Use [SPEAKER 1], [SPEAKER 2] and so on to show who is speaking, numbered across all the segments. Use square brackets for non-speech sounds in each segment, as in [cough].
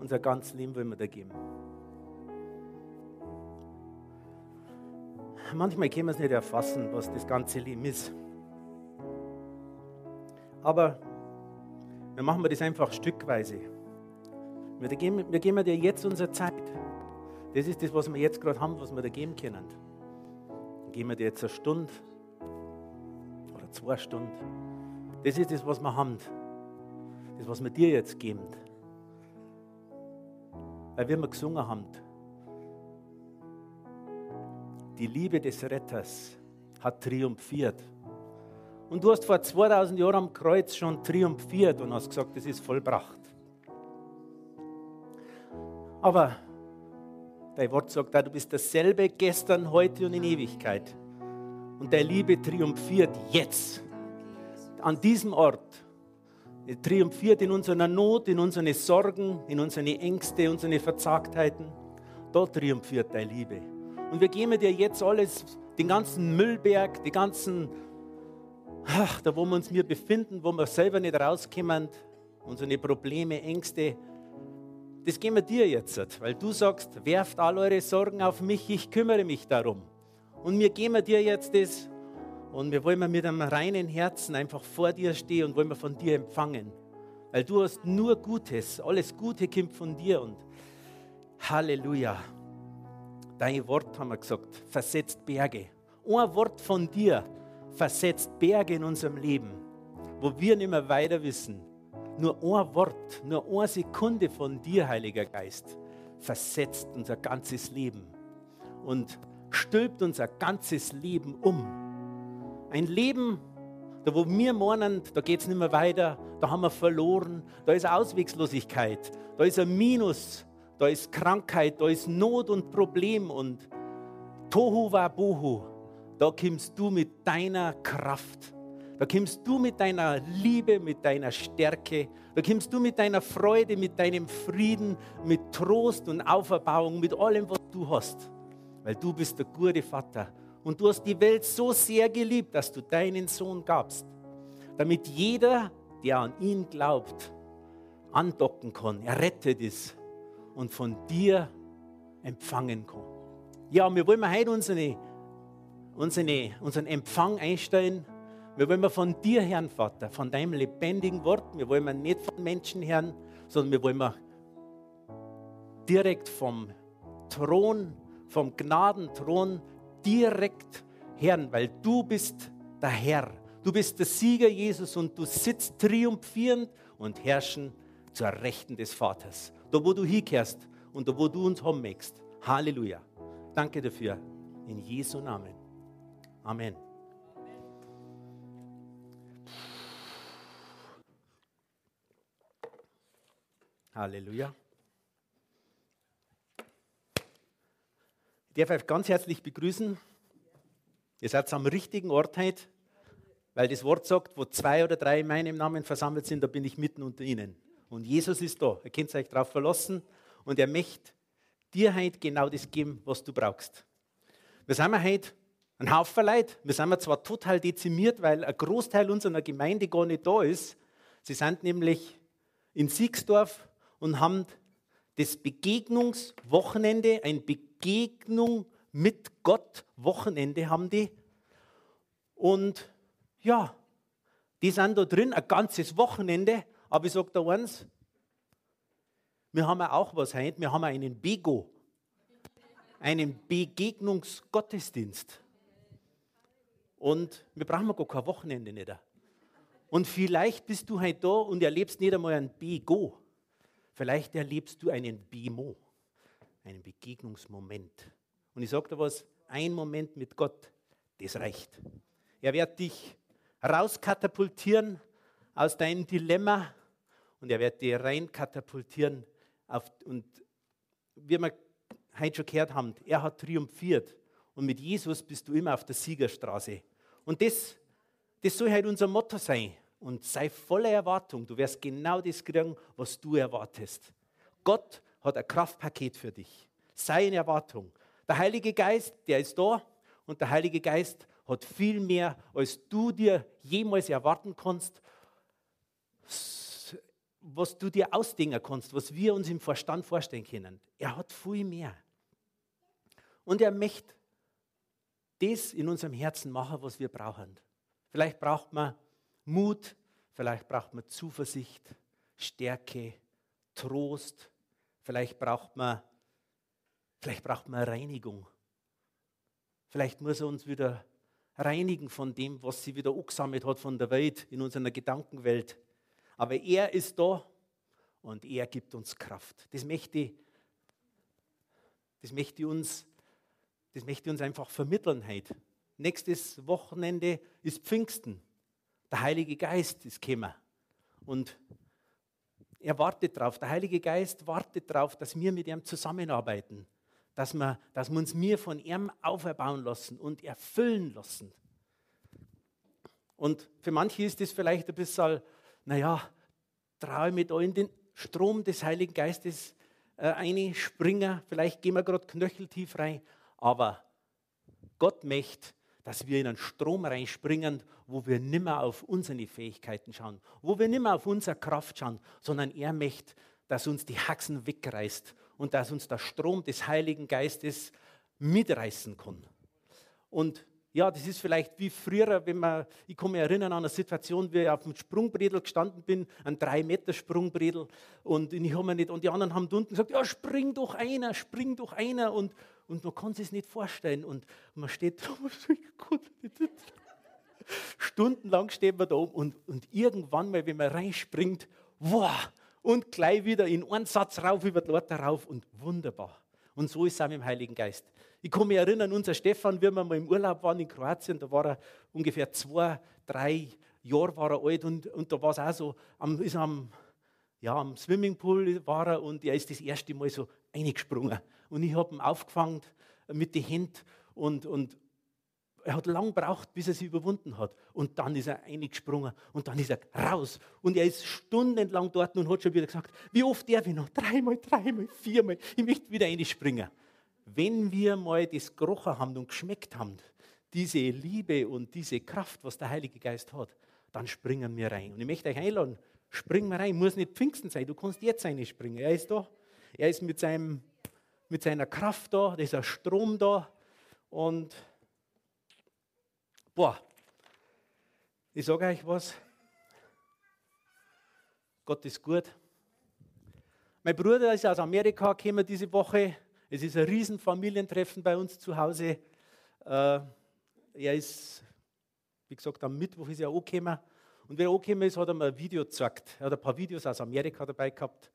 [SPEAKER 1] unser ganzes Leben wollen wir da geben. Manchmal können wir es nicht erfassen, was das ganze Leben ist. Aber wir machen wir das einfach stückweise. Wir geben, wir geben dir jetzt unsere Zeit. Das ist das, was wir jetzt gerade haben, was wir da geben können. Dann geben wir dir jetzt eine Stunde oder zwei Stunden. Das ist das, was wir haben. Das, was wir dir jetzt geben. Weil wir immer gesungen haben, die Liebe des Retters hat triumphiert. Und du hast vor 2000 Jahren am Kreuz schon triumphiert und hast gesagt, es ist vollbracht. Aber dein Wort sagt da, du bist dasselbe gestern, heute und in Ewigkeit. Und deine Liebe triumphiert jetzt, an diesem Ort. Er triumphiert in unserer Not, in unseren Sorgen, in unseren Ängste, unsere Verzagtheiten. Dort triumphiert deine Liebe. Und wir geben dir jetzt alles, den ganzen Müllberg, die ganzen, ach, da wo wir uns mir befinden, wo wir selber nicht rauskommen, unsere Probleme, Ängste, das geben wir dir jetzt, weil du sagst, werft all eure Sorgen auf mich, ich kümmere mich darum. Und wir geben dir jetzt das und wir wollen mit einem reinen Herzen einfach vor dir stehen und wollen wir von dir empfangen. Weil du hast nur Gutes, alles Gute kommt von dir und Halleluja. Dein Wort, haben wir gesagt, versetzt Berge. Ein Wort von dir versetzt Berge in unserem Leben, wo wir nicht mehr weiter wissen. Nur ein Wort, nur eine Sekunde von dir, Heiliger Geist, versetzt unser ganzes Leben und stülpt unser ganzes Leben um. Ein Leben, da wo wir meinen, da geht es nicht mehr weiter, da haben wir verloren, da ist Auswegslosigkeit, da ist ein Minus, da ist Krankheit, da ist Not und Problem und Tohu wa Bohu. Da kommst du mit deiner Kraft. Da kommst du mit deiner Liebe, mit deiner Stärke. Da kommst du mit deiner Freude, mit deinem Frieden, mit Trost und Auferbauung, mit allem, was du hast. Weil du bist der gute Vater. Und du hast die Welt so sehr geliebt, dass du deinen Sohn gabst. Damit jeder, der an ihn glaubt, andocken kann. Er rettet ist und von dir empfangen kann. Ja, wir wollen heute unsere, unsere, unseren Empfang einstellen. Wir wollen von dir hören, Vater, von deinem lebendigen Wort. Wir wollen nicht von Menschen hören, sondern wir wollen direkt vom Thron, vom Gnadenthron direkt hören, weil du bist der Herr. Du bist der Sieger Jesus und du sitzt triumphierend und herrschen zur Rechten des Vaters da wo du hinkehrst und da wo du uns möchtest. Halleluja. Danke dafür. In Jesu Namen. Amen. Halleluja. Ich darf euch ganz herzlich begrüßen. Ihr seid am richtigen Ort heute, weil das Wort sagt, wo zwei oder drei in meinem Namen versammelt sind, da bin ich mitten unter ihnen. Und Jesus ist da. Ihr könnt euch darauf verlassen. Und er möchte dir heute genau das geben, was du brauchst. Wir sind heute ein Haufen Leute. Wir sind zwar total dezimiert, weil ein Großteil unserer Gemeinde gar nicht da ist. Sie sind nämlich in Siegsdorf und haben das Begegnungswochenende, ein Begegnung mit Gott Wochenende haben die. Und ja, die sind da drin ein ganzes Wochenende aber ich sage da eins, wir haben auch was heute, wir haben einen Bego, einen Begegnungsgottesdienst. Und wir brauchen gar kein Wochenende nicht. Und vielleicht bist du heute da und erlebst nicht einmal ein Bego. Vielleicht erlebst du einen Bimo, einen Begegnungsmoment. Und ich sage dir was, ein Moment mit Gott, das reicht. Er wird dich rauskatapultieren aus deinem Dilemma, und er wird dich rein katapultieren. Auf, und wie wir heute schon gehört haben, er hat triumphiert. Und mit Jesus bist du immer auf der Siegerstraße. Und das, das soll halt unser Motto sein. Und sei voller Erwartung. Du wirst genau das kriegen, was du erwartest. Gott hat ein Kraftpaket für dich. Sei in Erwartung. Der Heilige Geist, der ist da. Und der Heilige Geist hat viel mehr, als du dir jemals erwarten kannst was du dir ausdenken kannst, was wir uns im Verstand vorstellen können. Er hat viel mehr. Und er möchte das in unserem Herzen machen, was wir brauchen. Vielleicht braucht man Mut, vielleicht braucht man Zuversicht, Stärke, Trost, vielleicht braucht man, vielleicht braucht man Reinigung. Vielleicht muss er uns wieder reinigen von dem, was sie wieder angesammelt hat von der Welt in unserer Gedankenwelt. Aber er ist da und er gibt uns Kraft. Das möchte, das möchte, uns, das möchte uns einfach vermitteln heute. Nächstes Wochenende ist Pfingsten. Der Heilige Geist ist gekommen. Und er wartet darauf. Der Heilige Geist wartet darauf, dass wir mit ihm zusammenarbeiten dass wir, dass wir uns mir von ihm auferbauen lassen und erfüllen lassen. Und für manche ist das vielleicht ein bisschen, naja, traue mit da in den Strom des Heiligen Geistes äh, einspringen. Vielleicht gehen wir gerade knöcheltief rein. Aber Gott möchte, dass wir in einen Strom reinspringen, wo wir nimmer auf unsere Fähigkeiten schauen, wo wir nimmer auf unsere Kraft schauen, sondern er möchte, dass uns die Haxen wegreißt und dass uns der Strom des Heiligen Geistes mitreißen kann. Und ja, das ist vielleicht wie früher, wenn man, ich kann mich erinnern an eine Situation, wie ich auf dem Sprungbredel gestanden bin, ein 3 Meter Sprungbredel und und die anderen haben unten gesagt, ja, spring doch einer, spring doch einer und, und man kann sich nicht vorstellen und man steht [laughs] da, stundenlang stehen wir da oben und, und irgendwann mal, wenn man reinspringt, wow, und gleich wieder in einen Satz rauf über die Leute rauf und wunderbar. Und so ist es auch mit dem Heiligen Geist. Ich kann mich erinnern, unser Stefan, wie wir mal im Urlaub waren in Kroatien, da war er ungefähr zwei, drei Jahre war er alt und, und da war es auch so, am, ist am, ja, am Swimmingpool war er und er ist das erste Mal so eingesprungen. Und ich habe ihn aufgefangen mit den Händen und, und, er hat lang gebraucht, bis er sie überwunden hat. Und dann ist er eingesprungen und dann ist er raus. Und er ist stundenlang dort und hat schon wieder gesagt, wie oft darf ich noch? Dreimal, dreimal, viermal. Ich möchte wieder einspringen. Wenn wir mal das gerochen haben und geschmeckt haben, diese Liebe und diese Kraft, was der Heilige Geist hat, dann springen wir rein. Und ich möchte euch einladen, springen wir rein. Muss nicht Pfingsten sein, du kannst jetzt einspringen. Er ist da. Er ist mit, seinem, mit seiner Kraft da, da ist ein Strom da. Und Boah, ich sage euch was. Gott ist gut. Mein Bruder ist aus Amerika gekommen diese Woche. Es ist ein Riesenfamilientreffen bei uns zu Hause. Äh, er ist, wie gesagt, am Mittwoch ist er angekommen. Und wenn er angekommen ist, hat er mir ein Video gezeigt. Er hat ein paar Videos aus Amerika dabei gehabt.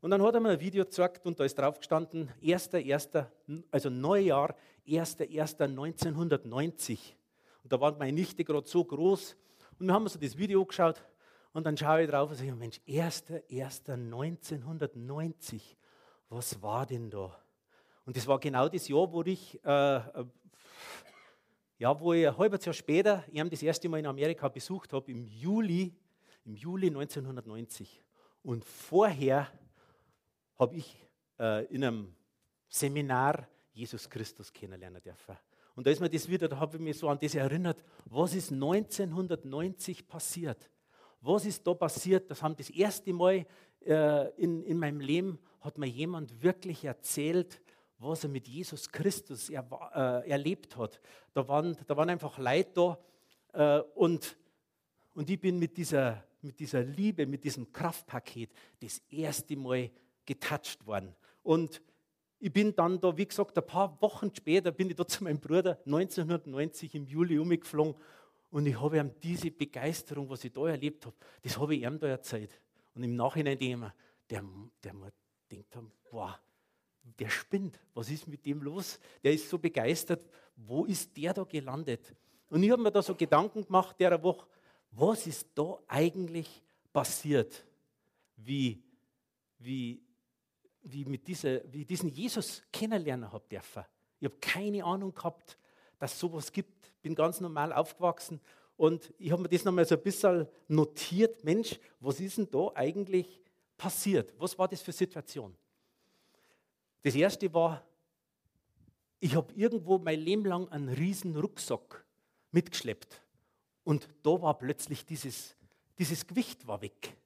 [SPEAKER 1] Und dann hat er mir ein Video gezeigt und da ist drauf gestanden, 1.1., also Neujahr, 1.1.1990. Und da war meine Nichte gerade so groß. Und wir haben uns so das Video geschaut und dann schaue ich drauf und sage, Mensch, 1.1.1990, was war denn da? Und das war genau das Jahr, wo ich, äh, äh ja, wo ich ein halbes Jahr später ihn das erste Mal in Amerika besucht habe, im Juli, im Juli 1990. Und vorher habe ich äh, in einem Seminar Jesus Christus kennenlernen dürfen. Und da ist mir das wieder, da habe ich mich so an das erinnert, was ist 1990 passiert? Was ist da passiert? Das haben das erste Mal äh, in, in meinem Leben, hat mir jemand wirklich erzählt, was er mit Jesus Christus er, äh, erlebt hat. Da waren, da waren einfach Leute da äh, und, und ich bin mit dieser, mit dieser Liebe, mit diesem Kraftpaket das erste Mal getoucht worden. Und ich bin dann da, wie gesagt, ein paar Wochen später bin ich da [laughs] zu meinem Bruder 1990 im Juli umgeflogen und ich habe ihm diese Begeisterung, was ich da erlebt habe, das habe ich ihm da erzählt. Und im Nachhinein denke ich mir, der, der mir denkt, wow, der spinnt, was ist mit dem los? Der ist so begeistert, wo ist der da gelandet? Und ich habe mir da so Gedanken gemacht, der Woche, was ist da eigentlich passiert? Wie, wie, wie, mit dieser, wie diesen Jesus kennenlernen habe dürfen. Ich habe keine Ahnung gehabt, dass es sowas gibt. Bin ganz normal aufgewachsen und ich habe mir das nochmal so ein bisschen notiert. Mensch, was ist denn da eigentlich passiert? Was war das für Situation? Das erste war, ich habe irgendwo mein Leben lang einen riesen Rucksack mitgeschleppt. Und da war plötzlich dieses, dieses Gewicht war weg.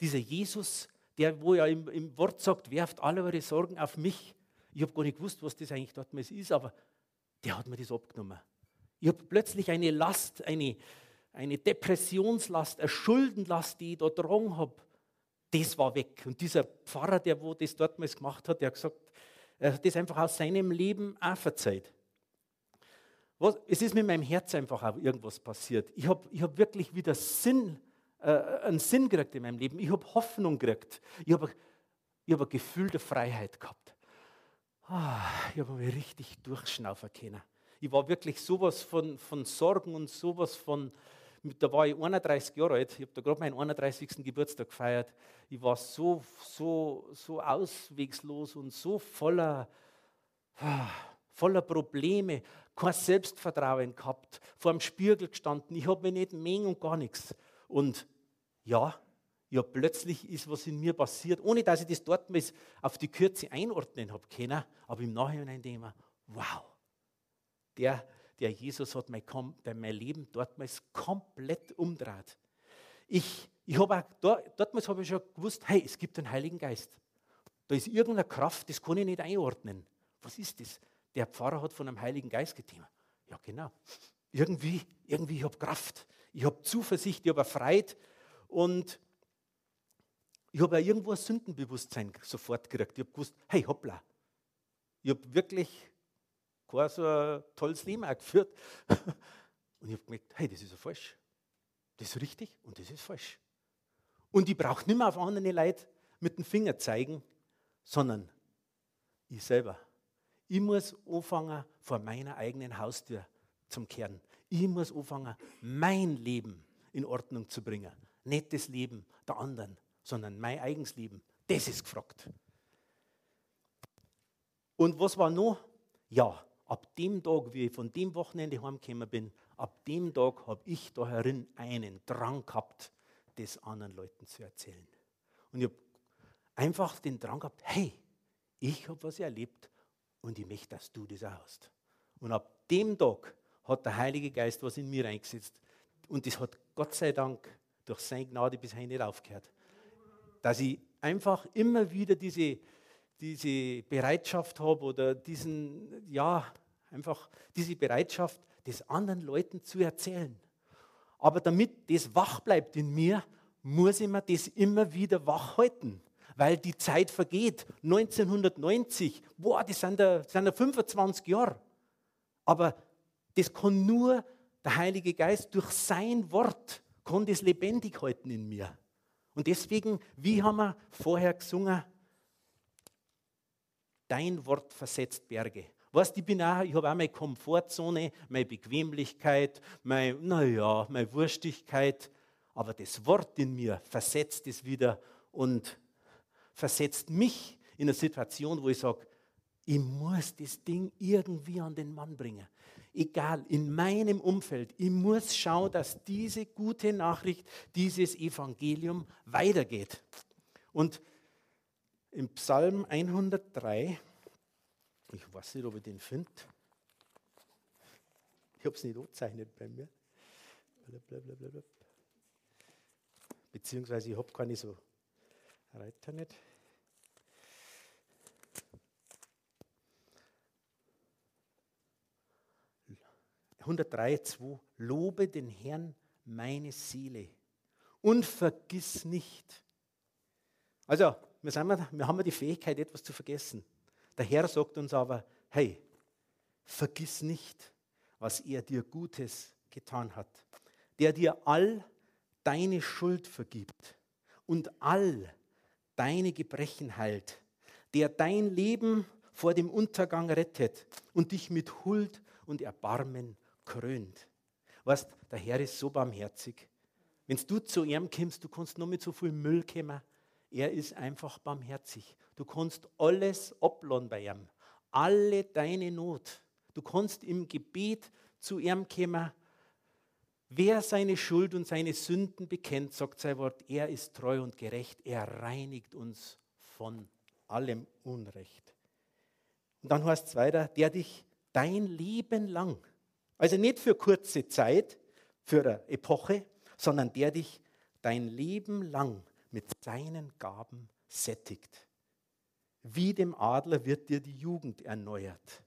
[SPEAKER 1] Dieser Jesus, der, wo ja im, im Wort sagt, werft alle eure Sorgen auf mich. Ich habe gar nicht gewusst, was das eigentlich dort ist, aber der hat mir das abgenommen. Ich habe plötzlich eine Last, eine, eine Depressionslast, eine Schuldenlast, die ich da dran habe, das war weg. Und dieser Pfarrer, der wo das dort gemacht hat, der hat gesagt, er hat das einfach aus seinem Leben auch verzeiht. Was, es ist mit meinem Herz einfach auch irgendwas passiert. Ich habe ich hab wirklich wieder Sinn, äh, einen Sinn gekriegt in meinem Leben. Ich habe Hoffnung gekriegt. Ich habe ich hab ein Gefühl der Freiheit gehabt. Ah, ich habe mich richtig durchschnaufen können. Ich war wirklich sowas von, von Sorgen und sowas von, da war ich 31 Jahre alt, ich habe da gerade meinen 31. Geburtstag gefeiert. Ich war so, so, so auswegslos und so voller, ah, voller Probleme, kein Selbstvertrauen gehabt, vor dem Spiegel gestanden, ich habe mich nicht mengen und gar nichts. Und ja, ja, plötzlich ist was in mir passiert, ohne dass ich das dort mal auf die Kürze einordnen habe können, aber im Nachhinein denke ich mir, wow, der, der Jesus hat mein, mein Leben dortmals komplett umdreht. Ich, ich habe auch, dort, dortmals habe ich schon gewusst, hey, es gibt einen Heiligen Geist. Da ist irgendeine Kraft, das kann ich nicht einordnen. Was ist das? Der Pfarrer hat von einem Heiligen Geist getan. Ja, genau. Irgendwie, irgendwie, ich habe Kraft, ich habe Zuversicht, ich habe Freude und ich habe irgendwo ein Sündenbewusstsein sofort gekriegt. Ich habe gewusst, hey, hoppla. Ich habe wirklich kein so ein tolles Leben auch geführt. [laughs] Und ich habe gemerkt, hey, das ist ja falsch. Das ist richtig und das ist falsch. Und ich brauche nicht mehr auf andere Leute mit dem Finger zeigen, sondern ich selber. Ich muss anfangen, vor meiner eigenen Haustür zum Kehren. Ich muss anfangen, mein Leben in Ordnung zu bringen. Nicht das Leben der anderen, sondern mein eigenes Leben. Das ist gefragt. Und was war noch? Ja, ab dem Tag, wie ich von dem Wochenende heimgekommen bin, ab dem Tag habe ich da herin einen Drang gehabt, das anderen Leuten zu erzählen. Und ich habe einfach den Drang gehabt, hey, ich habe was erlebt und ich möchte, dass du das auch hast. Und ab dem Tag hat der Heilige Geist was in mir eingesetzt. Und das hat Gott sei Dank durch seine Gnade bisher nicht aufgehört. Dass ich einfach immer wieder diese, diese Bereitschaft habe oder diesen, ja, einfach diese Bereitschaft, das anderen Leuten zu erzählen. Aber damit das wach bleibt in mir, muss ich mir das immer wieder wach halten, weil die Zeit vergeht. 1990, boah, das sind ja, das sind ja 25 Jahre. Aber das kann nur der Heilige Geist durch sein Wort, kann das lebendig halten in mir. Und deswegen, wie haben wir vorher gesungen, dein Wort versetzt Berge. Weißt, ich bin auch, ich habe auch meine Komfortzone, meine Bequemlichkeit, meine, naja, meine Wurstigkeit. Aber das Wort in mir versetzt es wieder und versetzt mich in eine Situation, wo ich sage, ich muss das Ding irgendwie an den Mann bringen. Egal, in meinem Umfeld, ich muss schauen, dass diese gute Nachricht, dieses Evangelium weitergeht. Und im Psalm 103, ich weiß nicht, ob ich den finde. Ich habe es nicht angezeichnet bei mir. Beziehungsweise ich habe keine so Reiter nicht. (103,2) Lobe den Herrn meine Seele und vergiss nicht. Also, wir, sind, wir haben die Fähigkeit, etwas zu vergessen. Der Herr sagt uns aber, hey, vergiss nicht, was er dir Gutes getan hat, der dir all deine Schuld vergibt und all deine Gebrechen heilt, der dein Leben vor dem Untergang rettet und dich mit Huld und Erbarmen krönt. Weißt, der Herr ist so barmherzig. Wenn du zu ihm kommst, du kannst nur mit so viel Müll kommen, er ist einfach barmherzig. Du kannst alles abladen bei ihm. Alle deine Not. Du kannst im Gebet zu ihm kommen. Wer seine Schuld und seine Sünden bekennt, sagt sein Wort, er ist treu und gerecht. Er reinigt uns von allem Unrecht. Und dann heißt es weiter, der dich dein Leben lang, also nicht für kurze Zeit, für eine Epoche, sondern der dich dein Leben lang mit seinen Gaben sättigt. Wie dem Adler wird dir die Jugend erneuert.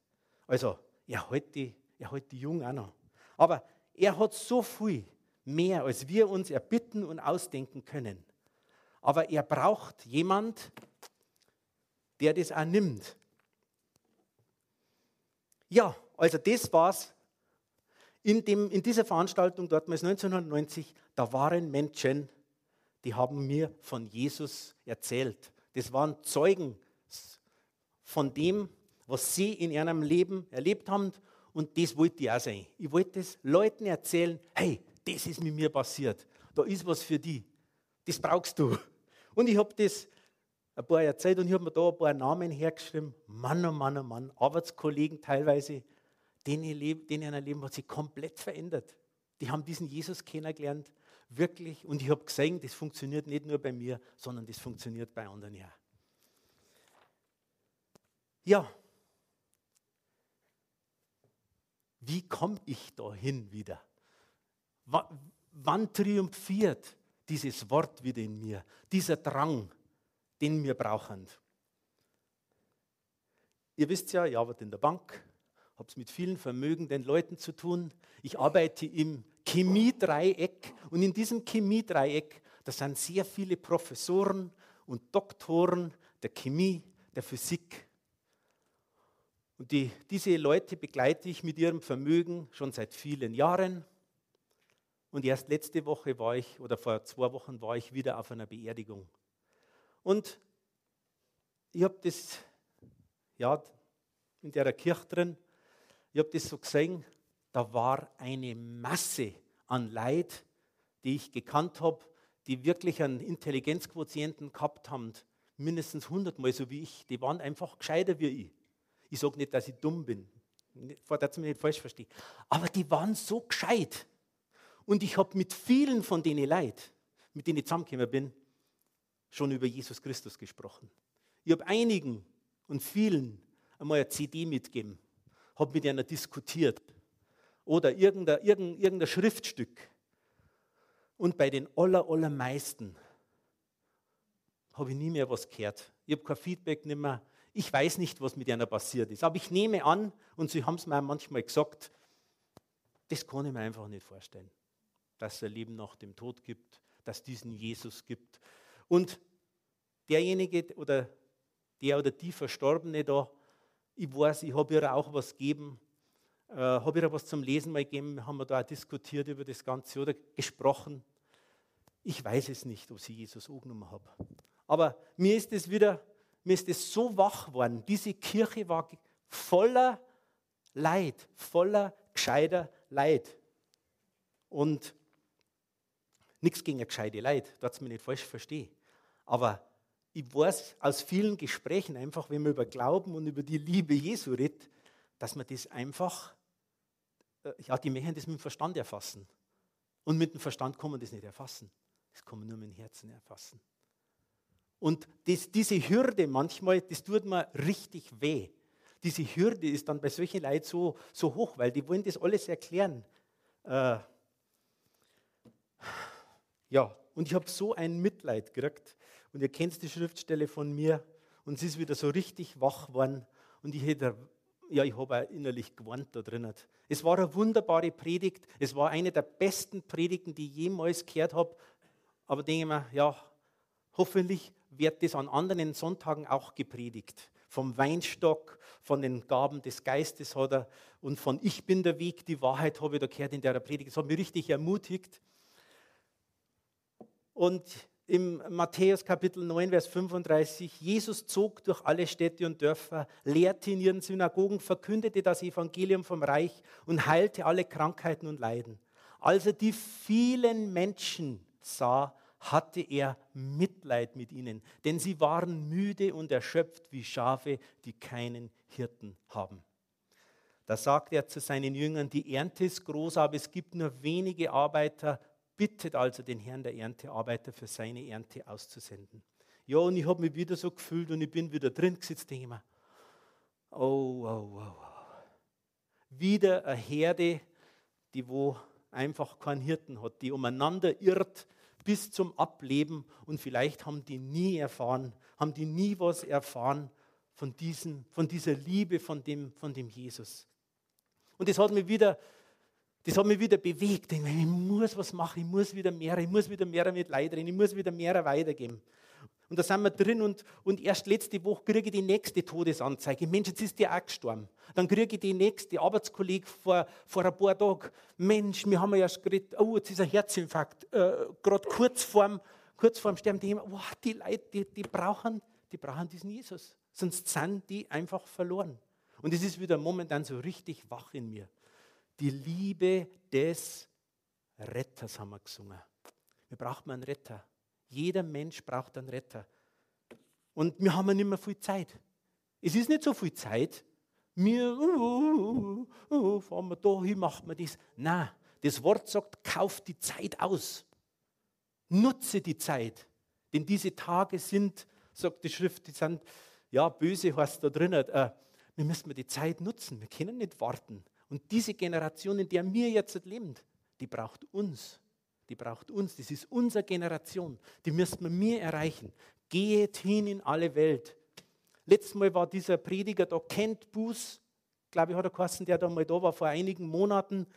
[SPEAKER 1] Also, er hält die, er hält die Jungen auch noch. Aber er hat so viel mehr, als wir uns erbitten und ausdenken können. Aber er braucht jemand, der das auch nimmt. Ja, also das war's. In, dem, in dieser Veranstaltung, dort 1990, da waren Menschen, die haben mir von Jesus erzählt. Das waren Zeugen von dem, was sie in ihrem Leben erlebt haben. Und das wollte ich auch sein. Ich wollte es Leuten erzählen, hey, das ist mit mir passiert. Da ist was für die. Das brauchst du. Und ich habe das ein paar Jahre Zeit und ich habe mir da ein paar Namen hergeschrieben. Mann, oh Mann, oh Mann, Arbeitskollegen teilweise, denen, denen ihr Leben hat sich komplett verändert. Die haben diesen Jesus kennengelernt, wirklich. Und ich habe gesehen, das funktioniert nicht nur bei mir, sondern das funktioniert bei anderen ja. Ja. Wie komme ich da hin wieder? W wann triumphiert dieses Wort wieder in mir? Dieser Drang, den wir brauchen. Ihr wisst ja, ich arbeite in der Bank, habe es mit vielen vermögenden Leuten zu tun. Ich arbeite im Chemiedreieck und in diesem Chemiedreieck, da sind sehr viele Professoren und Doktoren der Chemie, der Physik. Und die, diese Leute begleite ich mit ihrem Vermögen schon seit vielen Jahren. Und erst letzte Woche war ich, oder vor zwei Wochen war ich wieder auf einer Beerdigung. Und ich habe das, ja, in der Kirche drin, ich habe das so gesehen, da war eine Masse an Leid, die ich gekannt habe, die wirklich einen Intelligenzquotienten gehabt haben, mindestens hundertmal so wie ich. Die waren einfach gescheiter wie ich. Ich sage nicht, dass ich dumm bin, dass mich nicht falsch verstehe. Aber die waren so gescheit. Und ich habe mit vielen von denen Leid, mit denen ich zusammengekommen bin, schon über Jesus Christus gesprochen. Ich habe einigen und vielen einmal eine CD mitgegeben, habe mit einer diskutiert oder irgendein, irgendein, irgendein Schriftstück. Und bei den aller, allermeisten habe ich nie mehr was gehört. Ich habe kein Feedback nicht mehr. Ich weiß nicht, was mit einer passiert ist. Aber ich nehme an, und sie haben es mir manchmal gesagt, das kann ich mir einfach nicht vorstellen, dass es ein Leben nach dem Tod gibt, dass es diesen Jesus gibt. Und derjenige oder der oder die Verstorbene da, ich weiß, ich habe ihr auch was gegeben, äh, habe ihr was zum Lesen mal gegeben, haben wir da auch diskutiert über das Ganze oder gesprochen. Ich weiß es nicht, ob sie Jesus angenommen habe. Aber mir ist es wieder, mir ist es so wach geworden. Diese Kirche war voller Leid, voller gescheiter Leid. Und nichts gegen gescheite Leid, da es mir nicht falsch verstehen. Aber ich weiß aus vielen Gesprächen einfach, wenn man über Glauben und über die Liebe Jesu redet, dass man das einfach, äh, ja, die möchten das mit dem Verstand erfassen. Und mit dem Verstand kann man das nicht erfassen. Das kann man nur mit dem Herzen erfassen. Und das, diese Hürde manchmal, das tut mir richtig weh. Diese Hürde ist dann bei solchen Leuten so, so hoch, weil die wollen das alles erklären. Äh, ja, und ich habe so ein Mitleid gekriegt. Und ihr kennt die Schriftstelle von mir. Und sie ist wieder so richtig wach geworden. Und ich hätte, ja, ich habe auch innerlich gewarnt da drinnen. Es war eine wunderbare Predigt. Es war eine der besten Predigten, die ich jemals gehört habe. Aber denke ich mir, ja, hoffentlich wird das an anderen Sonntagen auch gepredigt. Vom Weinstock, von den Gaben des Geistes hat er und von Ich bin der Weg, die Wahrheit habe ich da gehört in der Predigt. Das hat mich richtig ermutigt. Und im Matthäus Kapitel 9, Vers 35, Jesus zog durch alle Städte und Dörfer, lehrte in ihren Synagogen, verkündete das Evangelium vom Reich und heilte alle Krankheiten und Leiden. Als er die vielen Menschen sah, hatte er Mitleid mit ihnen, denn sie waren müde und erschöpft wie Schafe, die keinen Hirten haben. Da sagte er zu seinen Jüngern, die Ernte ist groß, aber es gibt nur wenige Arbeiter bittet also den Herrn der Erntearbeiter für seine Ernte auszusenden. Ja, und ich habe mich wieder so gefühlt und ich bin wieder drin gesetzt, denke ich mir, oh, oh, oh, oh. Wieder eine Herde, die wo einfach keinen Hirten hat, die umeinander irrt, bis zum Ableben und vielleicht haben die nie erfahren, haben die nie was erfahren von, diesen, von dieser Liebe, von dem, von dem Jesus. Und das hat mich wieder, das hat mich wieder bewegt. Ich, ich muss was machen, ich muss wieder mehr, ich muss wieder mehr mit Leid reden, ich muss wieder mehr weitergeben. Und da sind wir drin und, und erst letzte Woche kriege ich die nächste Todesanzeige. Mensch, jetzt ist der auch gestorben. Dann kriege ich die nächste Arbeitskollege vor, vor ein paar Tagen. Mensch, wir haben ja erst geredet, oh, jetzt ist ein Herzinfarkt. Äh, Gerade kurz vorm, kurz vorm Sterben, die, oh, die Leute, die, die, brauchen, die brauchen diesen Jesus. Sonst sind die einfach verloren. Und es ist wieder momentan so richtig wach in mir. Die Liebe des Retters haben wir gesungen. Wir brauchen einen Retter. Jeder Mensch braucht einen Retter. Und wir haben nicht mehr viel Zeit. Es ist nicht so viel Zeit. Wir, uh, uh, uh, fahren wir da hin, machen wir das. Nein, das Wort sagt, kauf die Zeit aus. Nutze die Zeit. Denn diese Tage sind, sagt die Schrift, die sind, ja, böse heißt da drin, äh, wir müssen die Zeit nutzen. Wir können nicht warten. Und diese Generation, in der wir jetzt leben, die braucht uns die braucht uns, das ist unsere Generation, die müssen wir mir erreichen. Geht hin in alle Welt. Letztes Mal war dieser Prediger da, Kent Buß, glaube ich, hat er geheißen, der da mal da war vor einigen Monaten.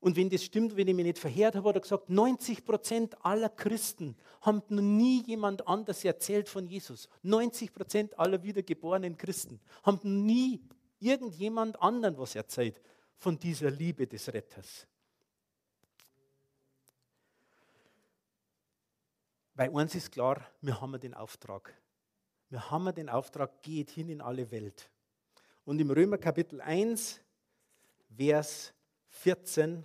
[SPEAKER 1] Und wenn das stimmt, wenn ich mich nicht verheert habe, hat er gesagt, 90 Prozent aller Christen haben noch nie jemand anders erzählt von Jesus. 90 Prozent aller wiedergeborenen Christen haben noch nie irgendjemand anderen was erzählt von dieser Liebe des Retters. Weil eins ist klar, wir haben den Auftrag. Wir haben den Auftrag, geht hin in alle Welt. Und im Römer Kapitel 1, Vers 14,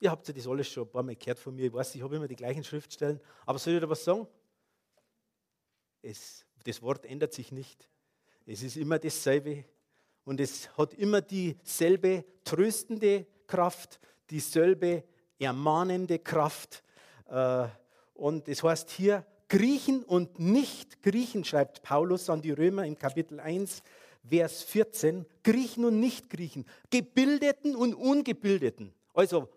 [SPEAKER 1] ihr habt ja das alles schon ein paar Mal gehört von mir, ich weiß, ich habe immer die gleichen Schriftstellen, aber soll ich da was sagen? Es, das Wort ändert sich nicht. Es ist immer dasselbe und es hat immer dieselbe tröstende Kraft, dieselbe ermahnende Kraft. Äh, und es heißt hier, Griechen und Nicht-Griechen, schreibt Paulus an die Römer im Kapitel 1, Vers 14. Griechen und Nicht-Griechen, Gebildeten und Ungebildeten. Also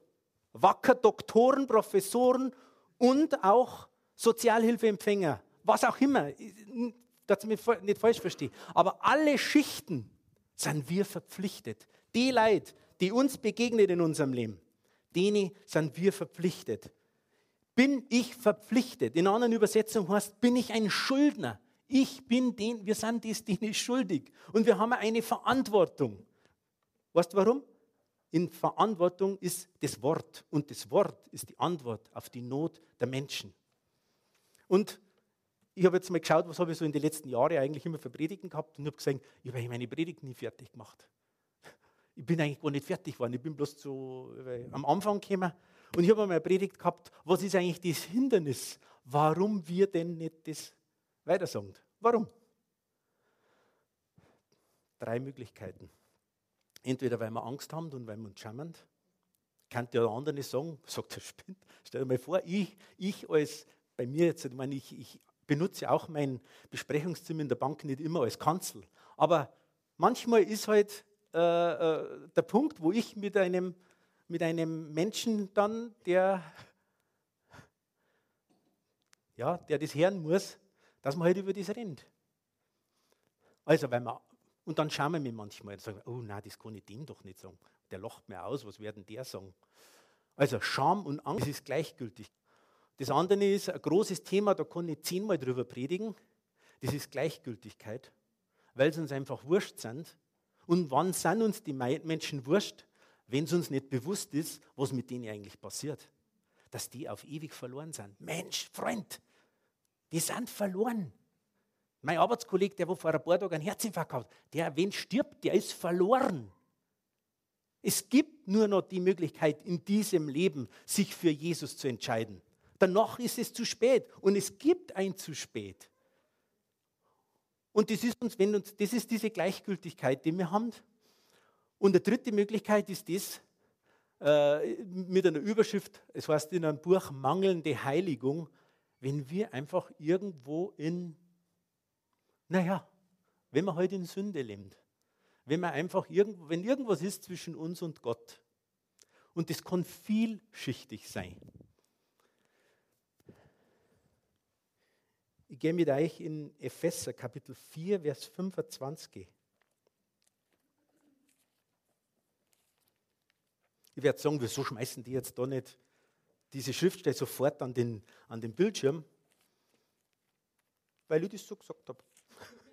[SPEAKER 1] wacker Doktoren, Professoren und auch Sozialhilfeempfänger, was auch immer, dass ich mich nicht falsch verstehe. Aber alle Schichten sind wir verpflichtet. Die Leute, die uns begegnet in unserem Leben, denen sind wir verpflichtet bin ich verpflichtet. In anderen Übersetzung heißt, bin ich ein Schuldner. Ich bin den, wir sind dies denen schuldig. Und wir haben eine Verantwortung. Weißt du warum? In Verantwortung ist das Wort. Und das Wort ist die Antwort auf die Not der Menschen. Und ich habe jetzt mal geschaut, was habe ich so in den letzten Jahren eigentlich immer für Predigten gehabt und habe gesagt, ich habe meine Predigten nie fertig gemacht. [laughs] Ich bin eigentlich gar nicht fertig geworden. Ich bin bloß so äh, am Anfang gekommen und ich habe einmal eine Predigt gehabt, was ist eigentlich das Hindernis, warum wir denn nicht das weitersagen? Warum? Drei Möglichkeiten. Entweder weil wir Angst haben und weil wir uns schämen. Kann der andere nicht sagen, [laughs] sagt er spinnt. Stell dir mal vor, ich, ich als, bei mir jetzt, ich meine, ich, ich benutze auch mein Besprechungszimmer in der Bank nicht immer als Kanzel. Aber manchmal ist halt äh, äh, der Punkt, wo ich mit einem mit einem Menschen dann, der, ja, der das hören muss, dass man halt über das rennt. Also, weil man, und dann schauen wir mir manchmal und sagen, oh nein, das kann ich dem doch nicht sagen. Der lacht mir aus, was werden der sagen? Also Scham und Angst ist gleichgültig. Das andere ist ein großes Thema, da kann ich zehnmal drüber predigen. Das ist Gleichgültigkeit, weil sie uns einfach wurscht sind. Und wann sind uns die Menschen wurscht? wenn es uns nicht bewusst ist, was mit denen eigentlich passiert. Dass die auf ewig verloren sind. Mensch, Freund, die sind verloren. Mein Arbeitskollege, der vor ein paar Tagen einen Herzinfarkt hat, der, wenn stirbt, der ist verloren. Es gibt nur noch die Möglichkeit, in diesem Leben sich für Jesus zu entscheiden. Danach ist es zu spät und es gibt ein zu spät. Und das ist, uns, wenn uns, das ist diese Gleichgültigkeit, die wir haben. Und die dritte Möglichkeit ist das, äh, mit einer Überschrift, es heißt in einem Buch Mangelnde Heiligung, wenn wir einfach irgendwo in, naja, wenn man halt in Sünde lebt. Wenn man einfach irgendwo, wenn irgendwas ist zwischen uns und Gott. Und das kann vielschichtig sein. Ich gehe mit euch in Epheser Kapitel 4, Vers 25. Ich werde sagen, wieso schmeißen die jetzt da nicht diese Schriftstelle sofort an den, an den Bildschirm? Weil ich das so gesagt habe.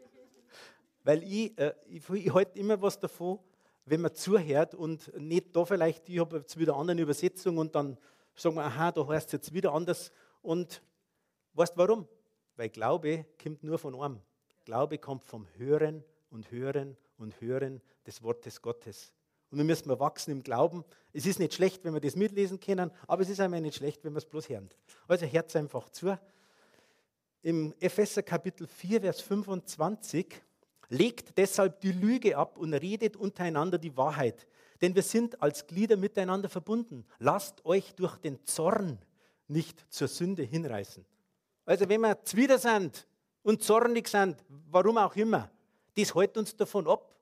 [SPEAKER 1] [laughs] Weil ich, äh, ich, ich halte immer was davon, wenn man zuhört und nicht da vielleicht, ich habe jetzt wieder andere Übersetzung und dann sagen wir, aha, da heißt es jetzt wieder anders. Und weißt warum? Weil Glaube kommt nur von einem. Glaube kommt vom Hören und Hören und Hören des Wortes Gottes. Und wir müssen wachsen im Glauben. Es ist nicht schlecht, wenn wir das mitlesen können, aber es ist einmal nicht schlecht, wenn wir es bloß hören. Also hört einfach zu. Im Epheser Kapitel 4, Vers 25 Legt deshalb die Lüge ab und redet untereinander die Wahrheit. Denn wir sind als Glieder miteinander verbunden. Lasst euch durch den Zorn nicht zur Sünde hinreißen. Also wenn wir zwider sind und zornig sind, warum auch immer, das hält uns davon ab.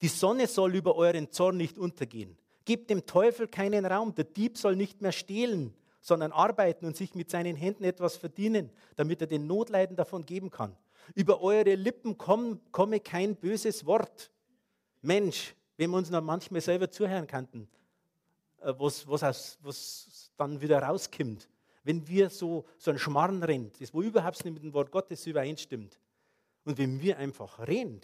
[SPEAKER 1] Die Sonne soll über euren Zorn nicht untergehen. Gebt dem Teufel keinen Raum. Der Dieb soll nicht mehr stehlen, sondern arbeiten und sich mit seinen Händen etwas verdienen, damit er den Notleiden davon geben kann. Über eure Lippen komm, komme kein böses Wort. Mensch, wenn wir uns noch manchmal selber zuhören könnten, äh, was, was, aus, was dann wieder rauskommt, wenn wir so, so ein Schmarrn rennt, das wo überhaupt nicht mit dem Wort Gottes übereinstimmt. Und wenn wir einfach reden,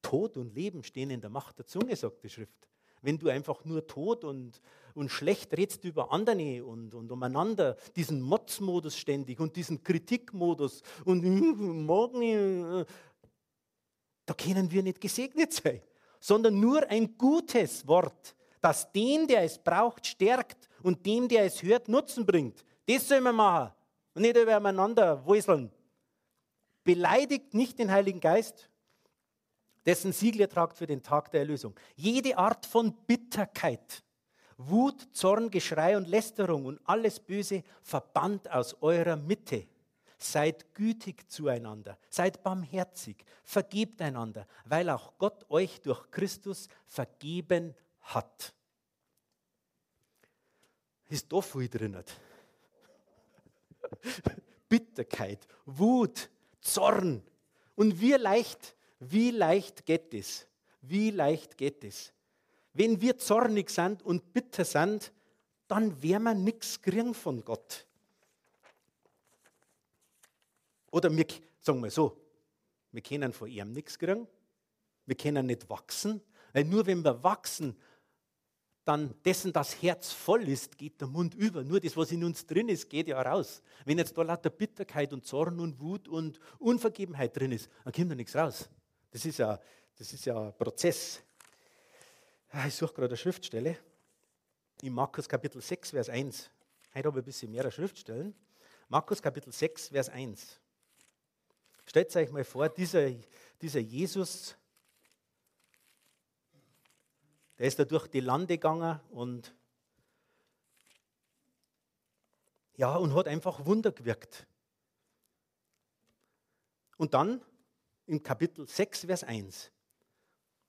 [SPEAKER 1] Tod und Leben stehen in der Macht der Zunge, sagt die Schrift wenn du einfach nur tot und, und schlecht redest über andere und, und umeinander, diesen Motzmodus ständig und diesen Kritikmodus und [laughs] morgen, äh, da können wir nicht gesegnet sein, sondern nur ein gutes Wort, das den, der es braucht, stärkt und dem, der es hört, Nutzen bringt. Das sollen wir machen und nicht übereinander wuseln. Beleidigt nicht den Heiligen Geist, dessen Siegel ihr tragt für den Tag der Erlösung. Jede Art von Bitterkeit, Wut, Zorn, Geschrei und Lästerung und alles Böse verbannt aus eurer Mitte. Seid gütig zueinander, seid barmherzig, vergebt einander, weil auch Gott euch durch Christus vergeben hat. Ist da viel drin. [laughs] Bitterkeit, Wut, Zorn. Und wir leicht wie leicht geht es? Wie leicht geht es? Wenn wir zornig sind und bitter sind, dann werden wir nichts kriegen von Gott. Oder wir, sagen wir so, wir können von ihm nichts kriegen. Wir können nicht wachsen. Weil nur wenn wir wachsen, dann dessen das Herz voll ist, geht der Mund über. Nur das, was in uns drin ist, geht ja raus. Wenn jetzt da lauter Bitterkeit und Zorn und Wut und Unvergebenheit drin ist, dann kommt da nichts raus. Das ist ja, das ist ja ein Prozess. Ah, ich suche gerade eine Schriftstelle. In Markus Kapitel 6, Vers 1. Heute habe ich ein bisschen mehr Schriftstellen. Markus Kapitel 6, Vers 1. Stellt euch mal vor, dieser, dieser Jesus, der ist da durch die Lande gegangen und ja, und hat einfach Wunder gewirkt. Und dann im Kapitel 6, Vers 1,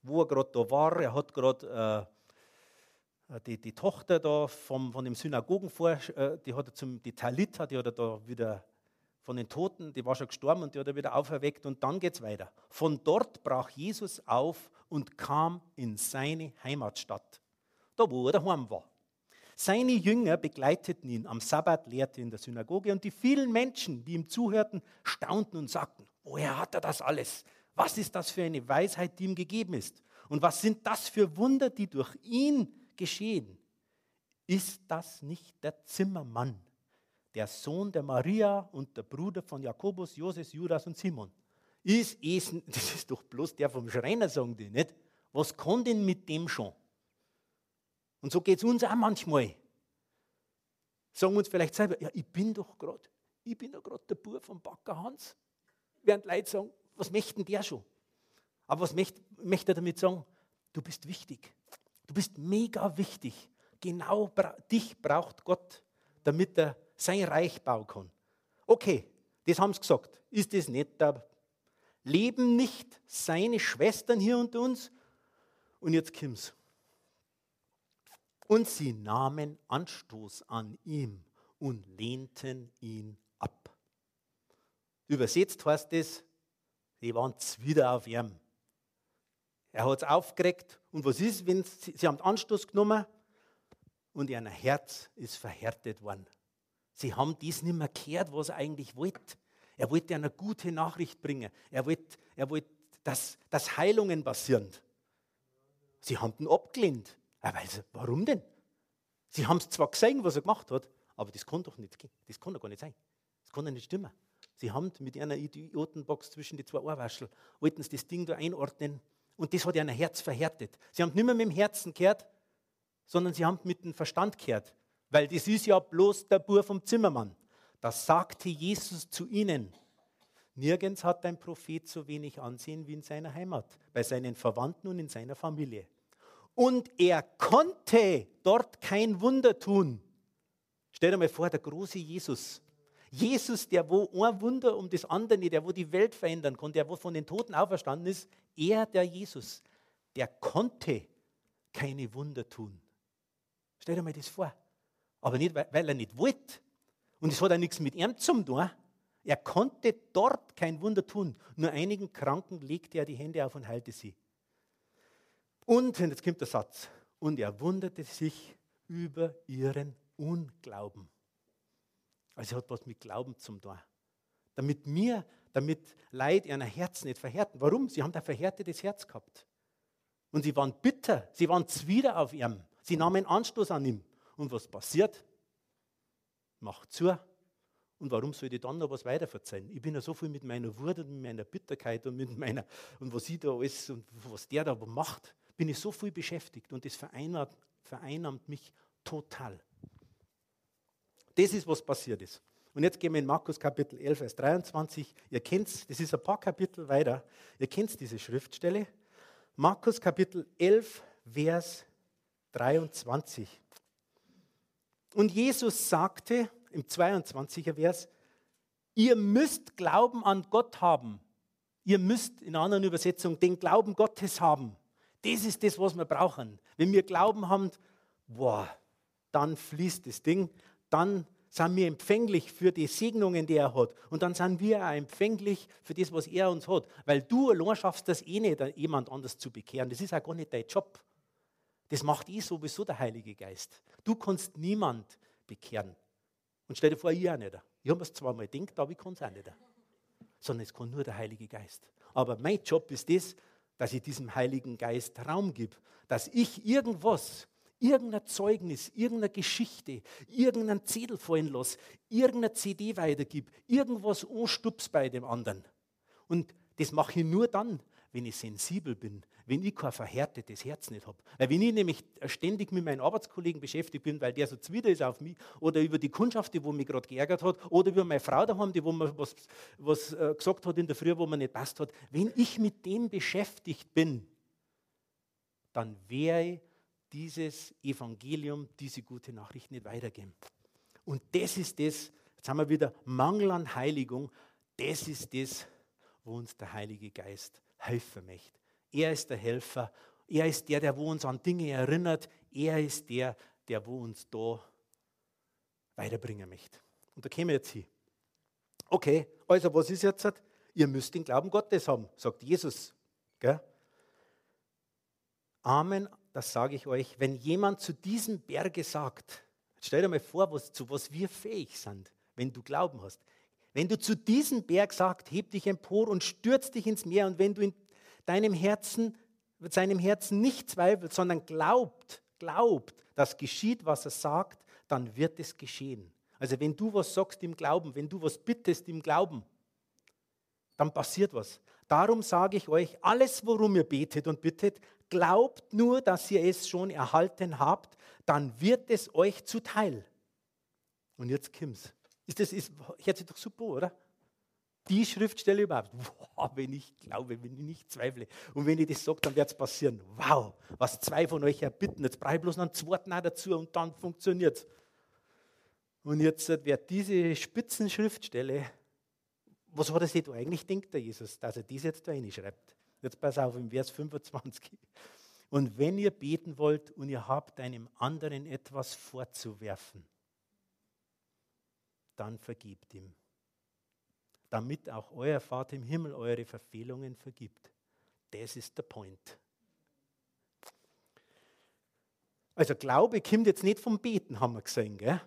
[SPEAKER 1] wo er gerade da war. Er hat gerade äh, die, die Tochter da vom, von dem Synagogenvorsteher, äh, die hat er zum, die Talita, die hat er da wieder von den Toten, die war schon gestorben und die hat er wieder auferweckt und dann geht es weiter. Von dort brach Jesus auf und kam in seine Heimatstadt, da wo er daheim war. Seine Jünger begleiteten ihn. Am Sabbat lehrte in der Synagoge und die vielen Menschen, die ihm zuhörten, staunten und sagten, woher hat er das alles? Was ist das für eine Weisheit, die ihm gegeben ist? Und was sind das für Wunder, die durch ihn geschehen? Ist das nicht der Zimmermann, der Sohn der Maria und der Bruder von Jakobus, Joses, Judas und Simon? Ist es, [laughs] das ist doch bloß der vom Schreiner, sagen die, nicht? Was kann denn mit dem schon? Und so geht es uns auch manchmal. Sagen uns vielleicht selber, ja, ich bin doch gerade, ich bin doch gerade der Bub vom Backer Hans. Während Leute sagen, was möchten der schon? Aber was möchte, möchte er damit sagen? Du bist wichtig. Du bist mega wichtig. Genau dich braucht Gott, damit er sein Reich bauen kann. Okay, das haben sie gesagt. Ist das nicht da? Leben nicht seine Schwestern hier unter uns? Und jetzt kommt's. Und sie nahmen Anstoß an ihm und lehnten ihn ab. Übersetzt heißt es, sie waren wieder auf ihm. Er hat es aufgeregt. Und was ist, wenn sie, sie haben Anstoß genommen und ihr Herz ist verhärtet worden. Sie haben dies nicht mehr gehört, was er eigentlich wollte. Er wollte eine gute Nachricht bringen. Er wollte, er wollte dass, dass Heilungen passieren. Sie haben ihn abgelehnt. Aber also, warum denn? Sie haben es zwar gesehen, was er gemacht hat, aber das kann doch nicht gehen. Das kann doch gar nicht sein. Das kann doch nicht stimmen. Sie haben mit einer Idiotenbox zwischen die zwei Ohrwaschel, wollten sie das Ding da einordnen und das hat ihr Herz verhärtet. Sie haben nicht mehr mit dem Herzen gehört, sondern sie haben mit dem Verstand gehört. Weil das ist ja bloß der Bur vom Zimmermann. Das sagte Jesus zu ihnen. Nirgends hat ein Prophet so wenig Ansehen wie in seiner Heimat, bei seinen Verwandten und in seiner Familie. Und er konnte dort kein Wunder tun. Stell dir mal vor, der große Jesus. Jesus, der wo ein Wunder um das andere, der wo die Welt verändern konnte, der wo von den Toten auferstanden ist, er, der Jesus, der konnte keine Wunder tun. Stell dir mal das vor. Aber nicht, weil er nicht wollte. Und es hat auch nichts mit ihm zu tun. Er konnte dort kein Wunder tun. Nur einigen Kranken legte er die Hände auf und heilte sie. Und, und jetzt kommt der Satz, und er wunderte sich über ihren Unglauben. Also hat was mit Glauben zum tun. Damit mir, damit Leid ihren Herzen nicht verhärten. Warum? Sie haben ein verhärtetes Herz gehabt. Und sie waren bitter, sie waren zwider auf ihm. Sie nahmen Anstoß an ihm. Und was passiert? Macht zu. Und warum soll ich dann noch was weiter verzeihen? Ich bin ja so viel mit meiner Wut und mit meiner Bitterkeit und mit meiner, und was ich da alles und was der da macht, bin ich so viel beschäftigt und das vereinnahmt, vereinnahmt mich total. Das ist, was passiert ist. Und jetzt gehen wir in Markus Kapitel 11, Vers 23. Ihr kennt es, das ist ein paar Kapitel weiter. Ihr kennt diese Schriftstelle. Markus Kapitel 11, Vers 23. Und Jesus sagte im 22er Vers, ihr müsst Glauben an Gott haben. Ihr müsst in einer anderen Übersetzung den Glauben Gottes haben. Das ist das, was wir brauchen. Wenn wir Glauben haben, boah, dann fließt das Ding, dann sind wir empfänglich für die Segnungen, die er hat. Und dann sind wir auch empfänglich für das, was er uns hat. Weil du allein schaffst das eh nicht, jemand anders zu bekehren. Das ist auch gar nicht dein Job. Das macht eh sowieso der Heilige Geist. Du kannst niemand bekehren. Und stell dir vor, ich auch nicht. Ich habe es zwar mal gedacht, aber ich kann es auch nicht. Sondern es kann nur der Heilige Geist. Aber mein Job ist das, dass ich diesem Heiligen Geist Raum gebe. Dass ich irgendwas, irgendein Zeugnis, irgendeine Geschichte, irgendeinen Zettel fallen lasse, irgendeine CD weitergib, irgendwas anstups bei dem anderen. Und das mache ich nur dann, wenn ich sensibel bin, wenn ich kein verhärtetes Herz nicht habe. Weil wenn ich nämlich ständig mit meinen Arbeitskollegen beschäftigt bin, weil der so zwider ist auf mich, oder über die Kundschaft, die wo mich gerade geärgert hat, oder über meine Frau daheim, die wo mir was, was äh, gesagt hat in der Früh, wo mir nicht passt hat, wenn ich mit dem beschäftigt bin, dann werde dieses Evangelium, diese gute Nachricht nicht weitergeben. Und das ist das, jetzt haben wir wieder Mangel an Heiligung, das ist das, wo uns der Heilige Geist helfen möchte. Er ist der Helfer. Er ist der, der wo uns an Dinge erinnert. Er ist der, der wo uns da weiterbringen möchte. Und da kämen wir jetzt hin. Okay, also was ist jetzt? Ihr müsst den Glauben Gottes haben, sagt Jesus. Gell? Amen, das sage ich euch. Wenn jemand zu diesem Berge sagt, stell dir mal vor, was, zu was wir fähig sind, wenn du Glauben hast. Wenn du zu diesem Berg sagst, heb dich empor und stürz dich ins Meer und wenn du in deinem Herzen, seinem Herzen nicht zweifelt, sondern glaubt, glaubt, dass geschieht, was er sagt, dann wird es geschehen. Also wenn du was sagst im Glauben, wenn du was bittest im Glauben, dann passiert was. Darum sage ich euch, alles, worum ihr betet und bittet, glaubt nur, dass ihr es schon erhalten habt, dann wird es euch zuteil. Und jetzt kommt's. Ist das, ist, hört sich doch super, oder? die Schriftstelle überhaupt. Wow, wenn ich glaube, wenn ich nicht zweifle. Und wenn ich das sage, dann wird es passieren. Wow, was zwei von euch erbitten. Jetzt brauche ich bloß noch einen zweiten auch dazu und dann funktioniert es. Und jetzt wird diese Spitzenschriftstelle, was hat er sich da eigentlich denkt, der Jesus, dass er dies jetzt da reinschreibt? Jetzt pass auf, im Vers 25. Und wenn ihr beten wollt und ihr habt einem anderen etwas vorzuwerfen, dann vergibt ihm damit auch euer Vater im Himmel eure Verfehlungen vergibt. Das ist der Point. Also Glaube kommt jetzt nicht vom Beten, haben wir gesehen. Gell?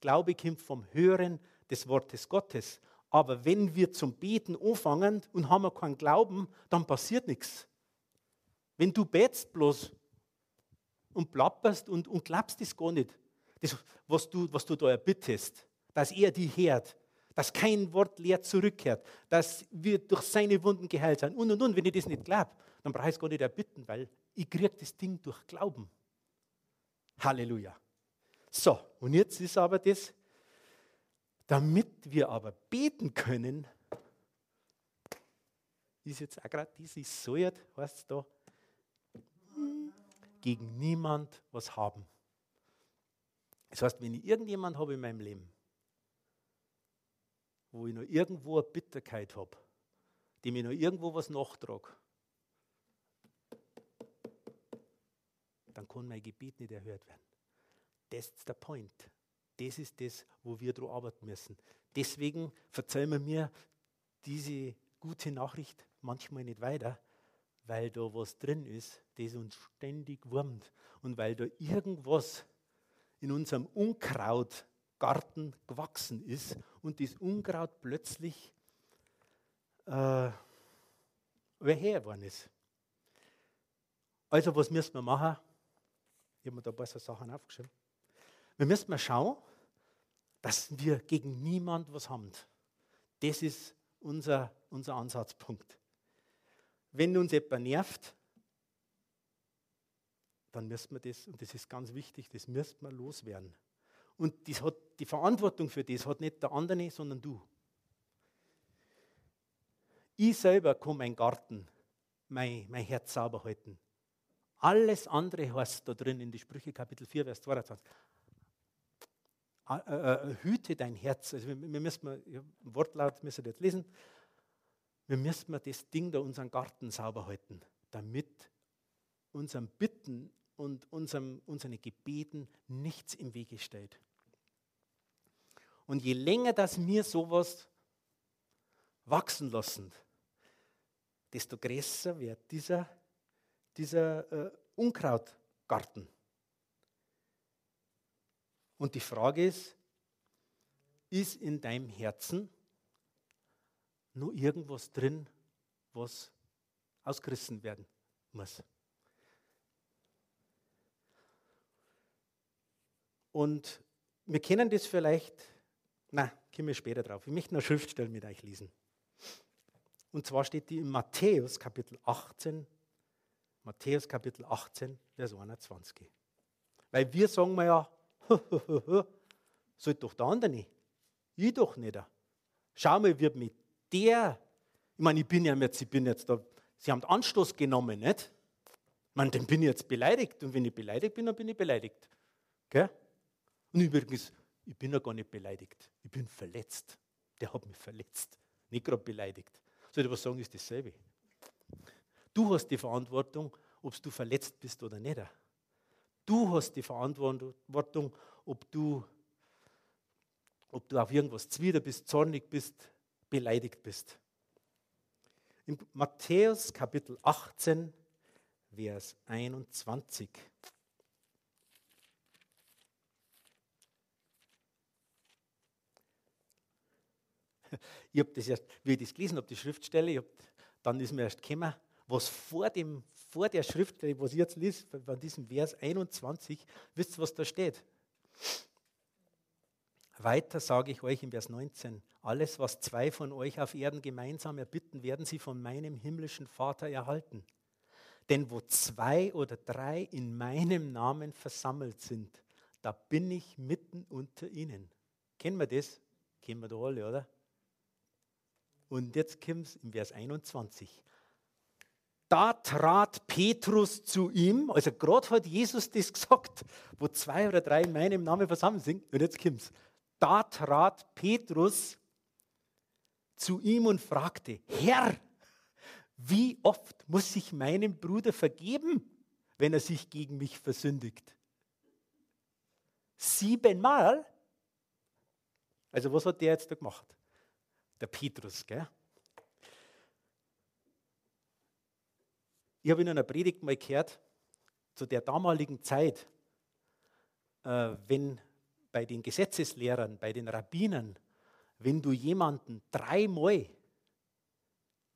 [SPEAKER 1] Glaube kommt vom Hören des Wortes Gottes. Aber wenn wir zum Beten anfangen und haben keinen Glauben, dann passiert nichts. Wenn du betest bloß und plapperst und, und glaubst es gar nicht, das, was, du, was du da erbittest, dass er die hört, dass kein Wort leer zurückkehrt, dass wir durch seine Wunden geheilt sind und und und. Wenn ich das nicht glaube, dann brauche ich es gar nicht erbitten, weil ich kriege das Ding durch Glauben. Halleluja. So, und jetzt ist aber das, damit wir aber beten können, ist jetzt auch gerade dieses Säuert, heißt es da, gegen niemand was haben. Das heißt, wenn ich irgendjemand habe in meinem Leben, wo ich noch irgendwo eine Bitterkeit habe, die mir noch irgendwo was nachtrage, dann kann mein Gebet nicht erhört werden. Das ist der Point. Das ist das, wo wir daran arbeiten müssen. Deswegen verzeihen wir mir diese gute Nachricht manchmal nicht weiter, weil da was drin ist, das uns ständig wurmt und weil da irgendwas in unserem Unkrautgarten gewachsen ist und das Unkraut plötzlich äh, woher geworden ist. Also was müssen wir machen? Ich habe mir da ein paar so Sachen aufgeschrieben. Wir müssen mal schauen, dass wir gegen niemand was haben. Das ist unser, unser Ansatzpunkt. Wenn uns jemand nervt, dann müssen wir das, und das ist ganz wichtig, das müssen wir loswerden. Und das hat, die Verantwortung für das hat nicht der andere, sondern du. Ich selber kann meinen Garten, mein, mein Herz sauber halten. Alles andere heißt da drin in die Sprüche Kapitel 4, Vers 22. Äh, äh, hüte dein Herz. Also wir, müssen, ja, Wortlaut müssen wir jetzt lesen. Wir müssen das Ding da, unseren Garten sauber halten, damit unseren Bitten und unserem, unseren Gebeten nichts im Wege steht. Und je länger das mir sowas wachsen lassen, desto größer wird dieser dieser äh, Unkrautgarten. Und die Frage ist, ist in deinem Herzen nur irgendwas drin, was ausgerissen werden muss? Und wir kennen das vielleicht, na, kommen wir später drauf. Ich möchte eine Schriftstelle mit euch lesen. Und zwar steht die in Matthäus Kapitel 18, Matthäus Kapitel 18, Vers 21. Weil wir sagen wir ja, [laughs] soll doch der andere nicht. Ich doch nicht. Schau mal, wird mit der, ich meine, ich bin ja jetzt, ich bin jetzt da, Sie haben Anstoß genommen, nicht? Ich meine, dann bin ich jetzt beleidigt. Und wenn ich beleidigt bin, dann bin ich beleidigt. Gell? Und übrigens, ich bin ja gar nicht beleidigt. Ich bin verletzt. Der hat mich verletzt. Nicht gerade beleidigt. Soll ich was sagen, ist dasselbe. Du hast die Verantwortung, ob du verletzt bist oder nicht. Du hast die Verantwortung, ob du, ob du auf irgendwas zwider bist, zornig bist, beleidigt bist. In Matthäus Kapitel 18, Vers 21. Ich habe das erst, wie ich das gelesen habe, die Schriftstelle, hab, dann ist mir erst gekommen, was vor, dem, vor der Schrift, was ich jetzt lese, von diesem Vers 21, wisst ihr, was da steht? Weiter sage ich euch im Vers 19, alles, was zwei von euch auf Erden gemeinsam erbitten, werden sie von meinem himmlischen Vater erhalten. Denn wo zwei oder drei in meinem Namen versammelt sind, da bin ich mitten unter ihnen. Kennen wir das? Kennen wir da alle, oder? Und jetzt kommt es im Vers 21 da trat Petrus zu ihm, also gerade hat Jesus das gesagt, wo zwei oder drei in meinem Namen versammelt sind, und jetzt kommt's. Da trat Petrus zu ihm und fragte, Herr, wie oft muss ich meinem Bruder vergeben, wenn er sich gegen mich versündigt? Siebenmal? Also was hat der jetzt da gemacht? Der Petrus. Gell? Ich habe in einer Predigt mal gehört, zu der damaligen Zeit, äh, wenn bei den Gesetzeslehrern, bei den Rabbinern, wenn du jemanden dreimal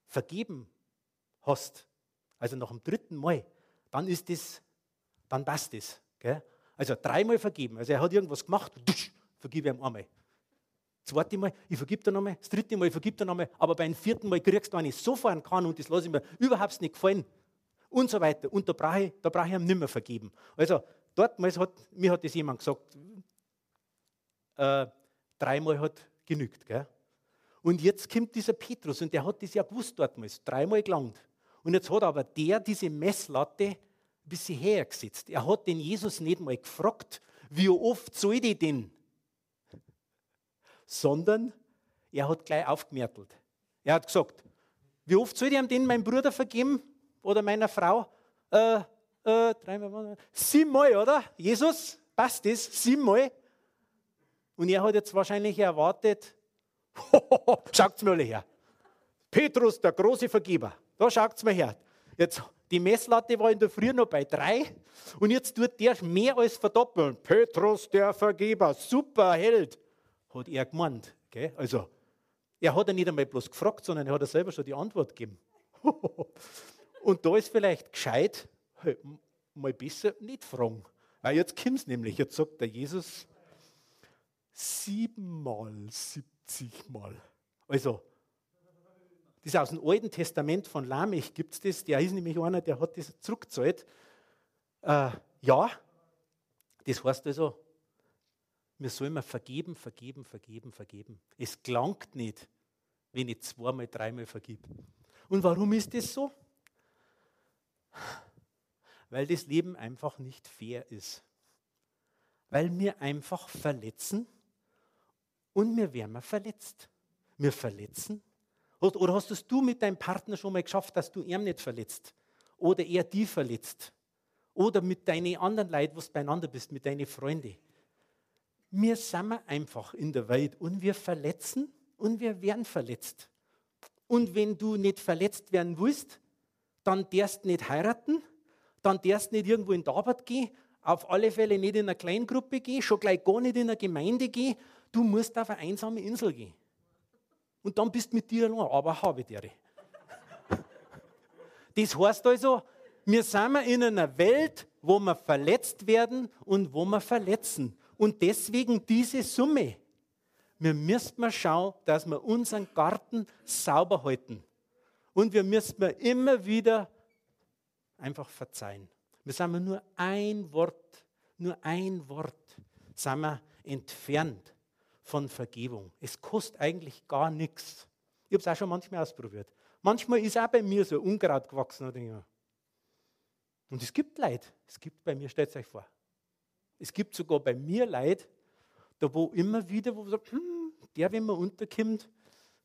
[SPEAKER 1] vergeben hast, also nach dem dritten Mal, dann ist das, dann passt das. Gell? Also dreimal vergeben. Also er hat irgendwas gemacht, [laughs] vergib ihm einmal. Zweite Mal, ich vergib dir nochmal. Das dritte Mal, ich vergib dir nochmal. Aber beim vierten Mal kriegst du einen so fahren kann und das lasse ich mir überhaupt nicht gefallen. Und so weiter. Und da brauche ich, da brauche ich ihm nicht mehr vergeben. Also, dortmals hat, mir hat das jemand gesagt, äh, dreimal hat genügt. Gell? Und jetzt kommt dieser Petrus und der hat das ja gewusst dortmals, dreimal gelangt. Und jetzt hat aber der diese Messlatte ein bisschen hergesetzt. Er hat den Jesus nicht mal gefragt, wie oft soll ich denn? Sondern er hat gleich aufgemertelt. Er hat gesagt, wie oft soll ich den meinem Bruder vergeben oder meiner Frau? Äh, äh, dreimal, siebenmal, oder? Jesus, passt das? Siebenmal? Und er hat jetzt wahrscheinlich erwartet, [laughs] schaut's mir alle her. Petrus, der große Vergeber. Da schaut's mir her. Jetzt, die Messlatte war in der Früh noch bei drei und jetzt tut der mehr als verdoppeln. Petrus, der Vergeber, super Held, hat er gemeint. Gell? Also, er hat ja nicht einmal bloß gefragt, sondern er hat selber schon die Antwort gegeben. [laughs] und da ist vielleicht gescheit, mal besser nicht fragen. Weil jetzt kommt es nämlich, jetzt sagt der Jesus siebenmal, siebzigmal. Also, das ist aus dem Alten Testament von Lamech gibt es das, der ist nämlich einer, der hat das zurückgezahlt. Äh, ja, das heißt also, wir sollen mal vergeben, vergeben, vergeben, vergeben. Es klangt nicht, wenn ich zweimal, dreimal vergib. Und warum ist das so? Weil das Leben einfach nicht fair ist. Weil wir einfach verletzen und wir werden verletzt. Wir verletzen oder hast es du mit deinem Partner schon mal geschafft, dass du ihn nicht verletzt? Oder er die verletzt? Oder mit deinen anderen Leuten, wo du beieinander bist, mit deinen Freunden? Wir sind einfach in der Welt und wir verletzen und wir werden verletzt. Und wenn du nicht verletzt werden willst, dann darfst du nicht heiraten, dann darfst du nicht irgendwo in die Arbeit gehen, auf alle Fälle nicht in eine Kleingruppe gehen, schon gleich gar nicht in eine Gemeinde gehen, du musst auf eine einsame Insel gehen und dann bist du mit dir allein, aber habe dir. [laughs] Das heißt also, wir sind in einer Welt, wo wir verletzt werden und wo wir verletzen. Und deswegen diese Summe. Wir müssen mal schauen, dass wir unseren Garten sauber halten. Und wir müssen immer wieder einfach verzeihen. Wir sind nur ein Wort, nur ein Wort, sind wir entfernt von Vergebung. Es kostet eigentlich gar nichts. Ich habe es auch schon manchmal ausprobiert. Manchmal ist auch bei mir so Unkraut gewachsen. Und es gibt Leid. Es gibt bei mir, stellt euch vor. Es gibt sogar bei mir Leid, da wo immer wieder, wo man sagt, hm, der, wenn man unterkommt,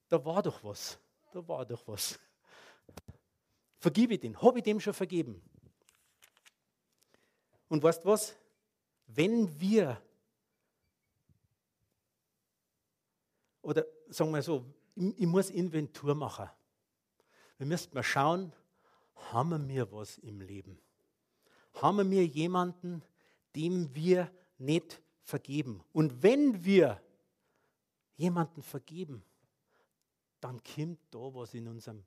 [SPEAKER 1] da war doch was. Da war doch was. Vergib ich den. Habe ich dem schon vergeben? Und weißt was? Wenn wir oder sagen wir so, ich, ich muss Inventur machen. Wir müssen mal schauen, haben wir was im Leben? Haben wir jemanden, dem wir nicht vergeben? Und wenn wir jemanden vergeben, dann kommt da was in unserem,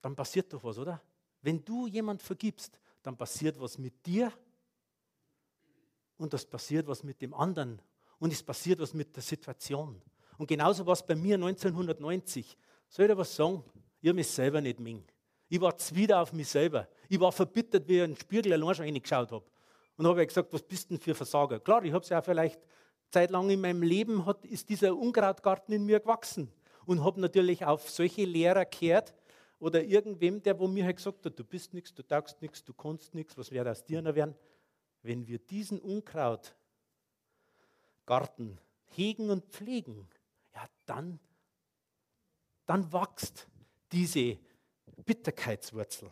[SPEAKER 1] dann passiert doch was, oder? Wenn du jemand vergibst, dann passiert was mit dir und das passiert was mit dem anderen und es passiert was mit der Situation. Und genauso war es bei mir 1990. Soll ich dir was sagen? Ich habe mich selber nicht mengen. Ich war wieder auf mich selber. Ich war verbittert, wie ich in den Spiegel allein schon reingeschaut habe. Und habe gesagt, was bist denn für Versager? Klar, ich habe es ja vielleicht zeitlang in meinem Leben, hat, ist dieser Unkrautgarten in mir gewachsen. Und habe natürlich auf solche Lehrer gehört oder irgendwem, der wo mir halt gesagt hat, du bist nichts, du taugst nichts, du kannst nichts, was wäre aus dir noch werden? Wenn wir diesen Unkrautgarten hegen und pflegen, ja, dann, dann wächst diese Bitterkeitswurzel.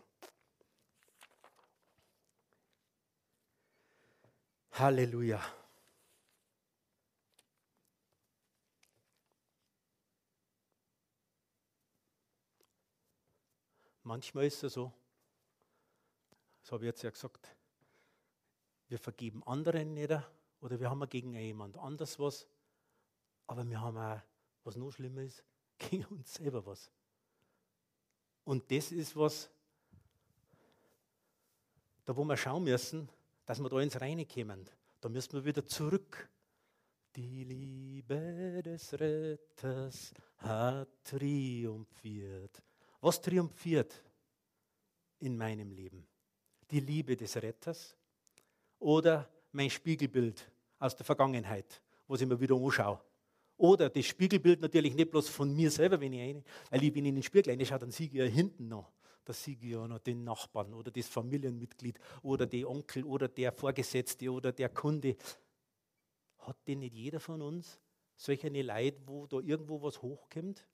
[SPEAKER 1] Halleluja. manchmal ist es so, das habe ich jetzt ja gesagt, wir vergeben anderen nicht oder wir haben gegen jemand anders was, aber wir haben auch, was noch schlimmer ist, [laughs] gegen uns selber was. Und das ist was, da wo wir schauen müssen, dass wir da ins Reine kommen. Da müssen wir wieder zurück. Die Liebe des Retters hat triumphiert. Was triumphiert in meinem Leben? Die Liebe des Retters oder mein Spiegelbild aus der Vergangenheit, was ich mir wieder anschaue? Oder das Spiegelbild natürlich nicht bloß von mir selber, wenn ich eine, weil ich bin in den Spiegel reinschaue, dann sehe ich hinten noch. Ja noch den Nachbarn oder das Familienmitglied oder die Onkel oder der Vorgesetzte oder der Kunde. Hat denn nicht jeder von uns solche Leid, wo da irgendwo was hochkommt?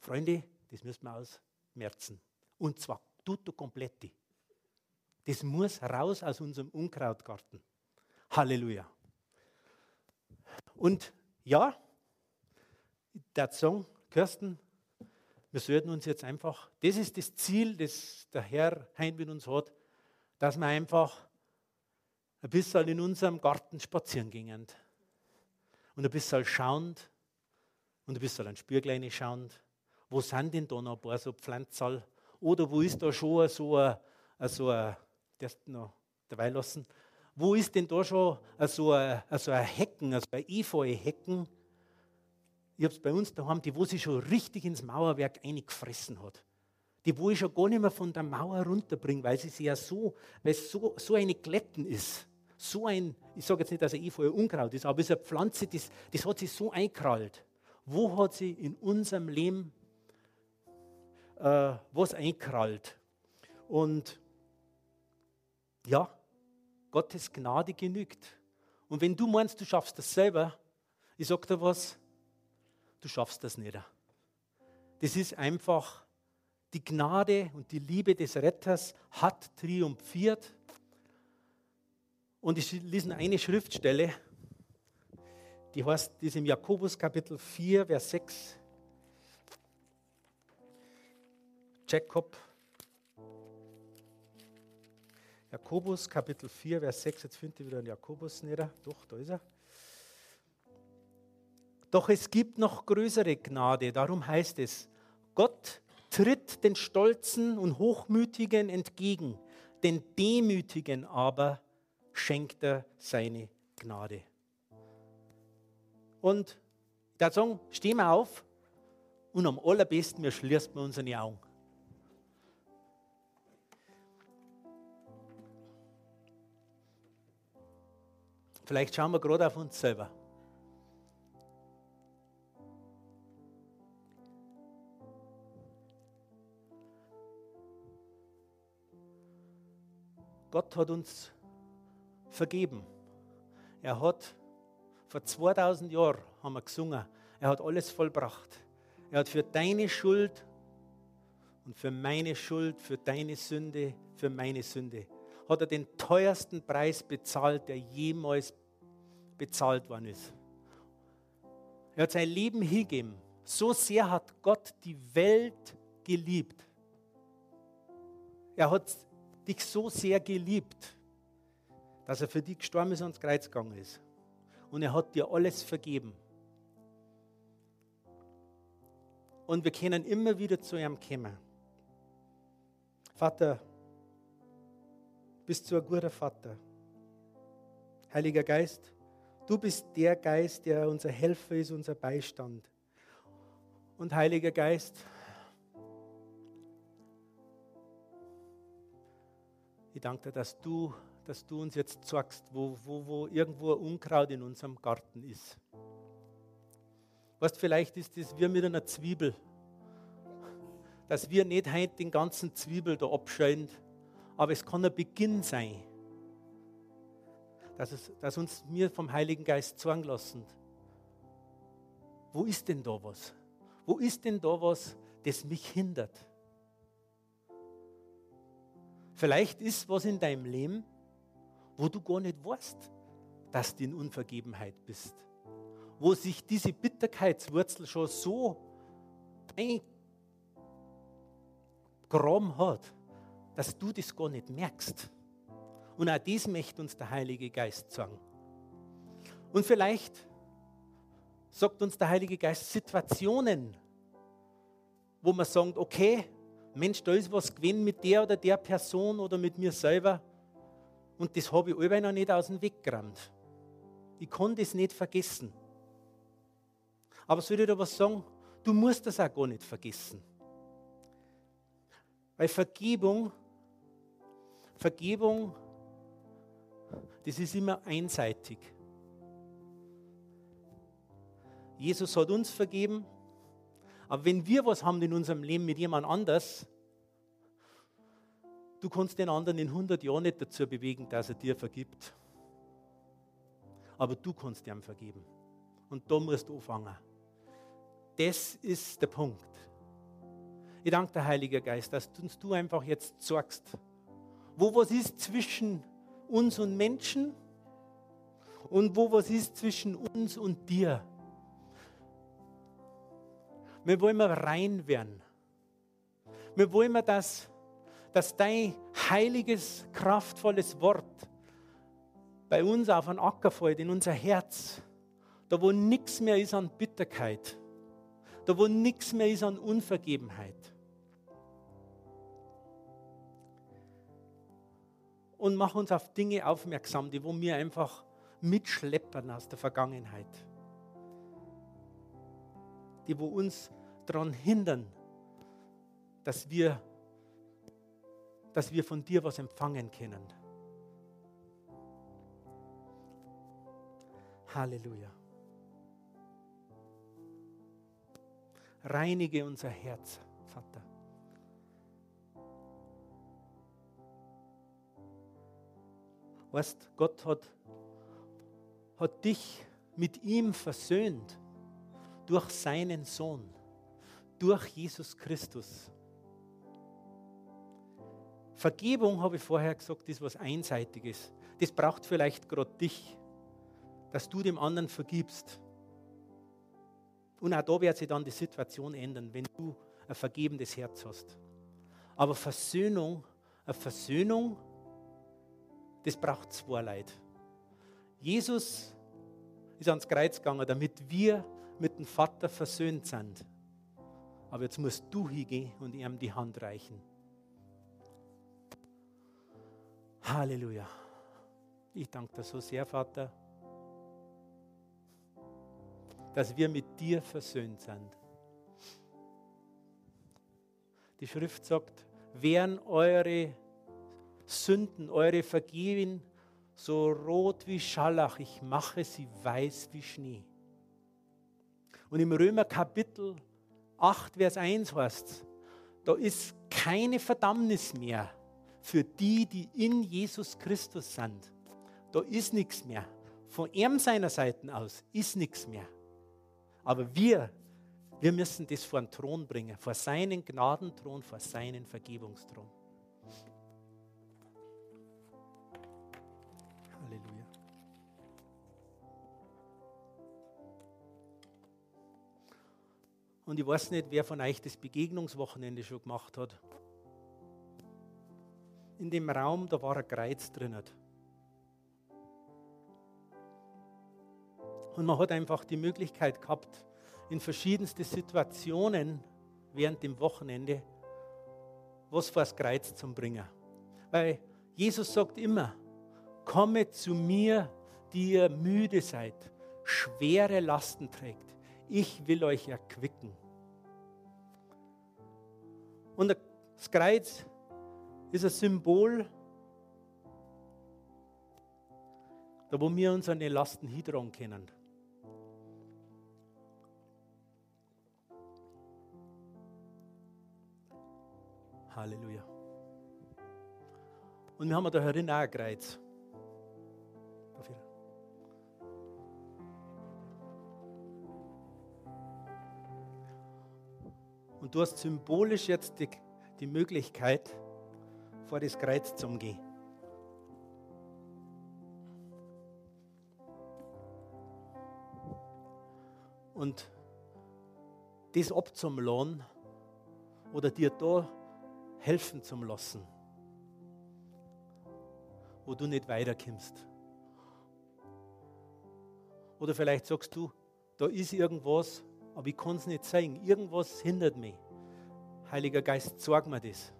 [SPEAKER 1] Freunde, das müssen wir ausmerzen. Und zwar tutto completi. Das muss raus aus unserem Unkrautgarten. Halleluja. Und ja, der Song, Kirsten, wir sollten uns jetzt einfach, das ist das Ziel, das der Herr heim mit uns hat, dass wir einfach ein bisschen in unserem Garten spazieren gingen. Und ein bisschen schauend und ein bisschen an Spürgleine schauend. Wo sind denn da noch ein paar so Pflanzerl? Oder wo ist da schon so ein, so ein das noch dabei lassen, wo ist denn da schon so ein, so ein Hecken, also ein Efeu-Hecken, ich habe es bei uns daheim, die, wo sie schon richtig ins Mauerwerk eingefressen hat. Die, wo ich schon gar nicht mehr von der Mauer runterbringe, weil sie ja so, weil es so, so eine Glätten ist. So ein, ich sage jetzt nicht, dass ein Efeu Unkraut ist, aber es ist eine Pflanze, das, das hat sie so einkrallt. Wo hat sie in unserem Leben äh, was einkrallt? Und ja, Gottes Gnade genügt. Und wenn du meinst, du schaffst das selber, ich sage dir was, du schaffst das nicht. Das ist einfach die Gnade und die Liebe des Retters hat triumphiert. Und ich lese eine Schriftstelle, die heißt, die ist im Jakobus Kapitel 4, Vers 6. Jakob. Jakobus Kapitel 4, Vers 6. Jetzt findet ihr wieder einen Jakobus nieder. Doch, da ist er. Doch es gibt noch größere Gnade. Darum heißt es, Gott tritt den Stolzen und Hochmütigen entgegen, den Demütigen aber schenkt er seine Gnade. Und der Song, stehen wir auf und am allerbesten, wir schließen wir unsere Augen. Vielleicht schauen wir gerade auf uns selber. Gott hat uns vergeben. Er hat vor 2000 Jahren, haben wir gesungen, er hat alles vollbracht. Er hat für deine Schuld und für meine Schuld, für deine Sünde, für meine Sünde, hat er den teuersten Preis bezahlt, der jemals bezahlt worden ist. Er hat sein Leben hingegeben. So sehr hat Gott die Welt geliebt. Er hat dich so sehr geliebt, dass er für dich gestorben ist und ans Kreuz gegangen ist. Und er hat dir alles vergeben. Und wir können immer wieder zu ihm kommen. Vater, bist du ein guter Vater. Heiliger Geist, du bist der Geist, der unser Helfer ist, unser Beistand. Und Heiliger Geist, Ich danke dir, dass du, dass du uns jetzt sagst, wo, wo, wo irgendwo Unkraut in unserem Garten ist. Weißt, vielleicht ist das wie mit einer Zwiebel. Dass wir nicht heute den ganzen Zwiebel da abscheuen, aber es kann ein Beginn sein. Dass, es, dass uns wir vom Heiligen Geist sagen lassen, wo ist denn da was? Wo ist denn da was, das mich hindert? Vielleicht ist was in deinem Leben, wo du gar nicht weißt, dass du in Unvergebenheit bist. Wo sich diese Bitterkeitswurzel schon so Graben hat, dass du das gar nicht merkst. Und auch das möchte uns der Heilige Geist sagen. Und vielleicht sagt uns der Heilige Geist Situationen, wo man sagt, okay, Mensch, da ist was gewesen mit der oder der Person oder mit mir selber und das habe ich alle noch nicht aus dem Weg gerannt. Ich kann das nicht vergessen. Aber soll ich dir was sagen? Du musst das auch gar nicht vergessen. Weil Vergebung, Vergebung, das ist immer einseitig. Jesus hat uns vergeben, aber wenn wir was haben in unserem Leben mit jemand anders, du kannst den anderen in 100 Jahren nicht dazu bewegen, dass er dir vergibt. Aber du kannst ihm vergeben. Und da musst du anfangen. Das ist der Punkt. Ich danke der Heilige Geist, dass du uns du einfach jetzt sorgst, wo was ist zwischen uns und Menschen und wo was ist zwischen uns und dir. Wir wollen rein werden. Wir wollen dass, dass dein heiliges, kraftvolles Wort bei uns auf einen Acker fällt, in unser Herz. Da, wo nichts mehr ist an Bitterkeit. Da, wo nichts mehr ist an Unvergebenheit. Und mach uns auf Dinge aufmerksam, die wo wir einfach mitschleppern aus der Vergangenheit. Die wo uns daran hindern, dass wir, dass wir von dir was empfangen können. Halleluja. Reinige unser Herz, Vater. Weißt, Gott hat, hat dich mit ihm versöhnt durch seinen Sohn, durch Jesus Christus. Vergebung, habe ich vorher gesagt, ist was Einseitiges. Das braucht vielleicht gerade dich, dass du dem anderen vergibst. Und auch da wird sich dann die Situation ändern, wenn du ein vergebendes Herz hast. Aber Versöhnung, eine Versöhnung, das braucht zwei Leute. Jesus ist ans Kreuz gegangen, damit wir mit dem Vater versöhnt sind. Aber jetzt musst du hingehen und ihm die Hand reichen. Halleluja. Ich danke dir so sehr, Vater dass wir mit dir versöhnt sind. Die Schrift sagt, wären eure Sünden, eure Vergehen so rot wie Schallach, ich mache sie weiß wie Schnee. Und im Römer Kapitel 8, Vers 1 heißt da ist keine Verdammnis mehr für die, die in Jesus Christus sind. Da ist nichts mehr. Von ihm seiner Seite aus ist nichts mehr. Aber wir, wir müssen das vor den Thron bringen, vor seinen Gnadenthron, vor seinen Vergebungsthron. Und ich weiß nicht, wer von euch das Begegnungswochenende schon gemacht hat. In dem Raum, da war ein Kreuz drin. Und man hat einfach die Möglichkeit gehabt, in verschiedenste Situationen während dem Wochenende was vor das Kreuz zu bringen. Weil Jesus sagt immer, komme zu mir, die ihr müde seid, schwere Lasten trägt. Ich will euch erquicken. Und das Kreuz ist ein Symbol, da wo wir uns an die Lasten hintragen können. Halleluja. Und wir haben da herin auch ein Kreuz. Und du hast symbolisch jetzt die, die Möglichkeit, vor das Kreuz zu gehen. Und das abzumladen oder dir da helfen zum Lassen, wo du nicht weiterkommst. Oder vielleicht sagst du, da ist irgendwas, aber ich kann es nicht zeigen. Irgendwas hindert mich. Heiliger Geist, sorg mir das.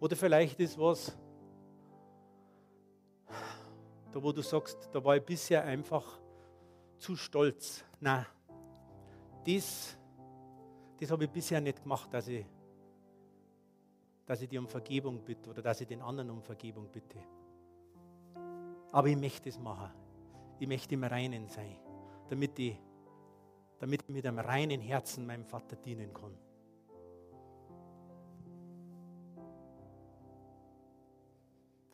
[SPEAKER 1] Oder vielleicht ist was, da wo du sagst, da war ich bisher einfach zu stolz. Nein, das, das habe ich bisher nicht gemacht, dass ich, dass ich dir um Vergebung bitte oder dass ich den anderen um Vergebung bitte. Aber ich möchte es machen. Ich möchte im Reinen sein, damit ich, damit ich mit einem reinen Herzen meinem Vater dienen kann.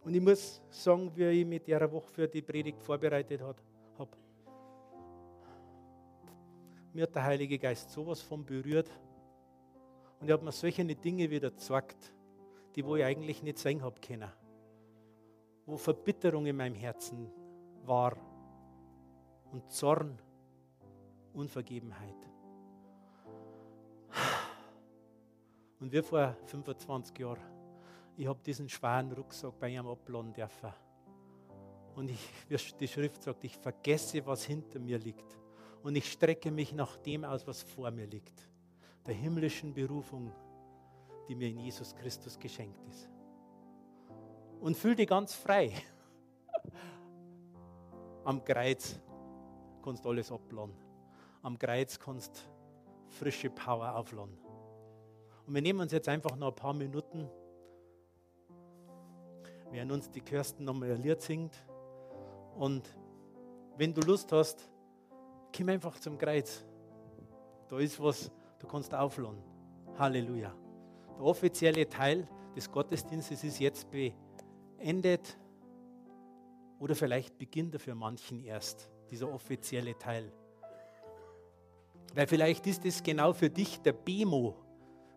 [SPEAKER 1] Und ich muss sagen, wie ich mit der Woche für die Predigt vorbereitet habe, mir hat der Heilige Geist sowas von berührt. Und er hat mir solche Dinge wieder gezeigt, die wo ich eigentlich nicht sein habe können. Wo Verbitterung in meinem Herzen war und Zorn, Unvergebenheit. Und wie vor 25 Jahren, ich habe diesen schweren Rucksack bei ihm abladen dürfen. Und ich, [laughs] die Schrift sagt, ich vergesse, was hinter mir liegt und ich strecke mich nach dem aus, was vor mir liegt. Der himmlischen Berufung, die mir in Jesus Christus geschenkt ist. Und fühl dich ganz frei. [laughs] Am Kreuz kannst du alles abladen. Am Kreuz kannst frische Power aufladen. Und wir nehmen uns jetzt einfach noch ein paar Minuten, während uns die Kirsten nochmal ein Lied singt. Und wenn du Lust hast, komm einfach zum Kreuz. Da ist was, du kannst aufladen. Halleluja. Der offizielle Teil des Gottesdienstes ist jetzt beendet. Oder vielleicht beginnt er für manchen erst, dieser offizielle Teil. Weil vielleicht ist es genau für dich der Bemo,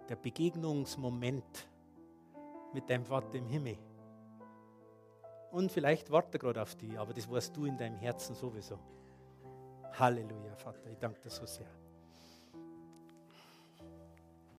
[SPEAKER 1] der Begegnungsmoment mit deinem Vater im Himmel. Und vielleicht wartet er gerade auf dich, aber das weißt du in deinem Herzen sowieso. Halleluja, Vater, ich danke dir so sehr.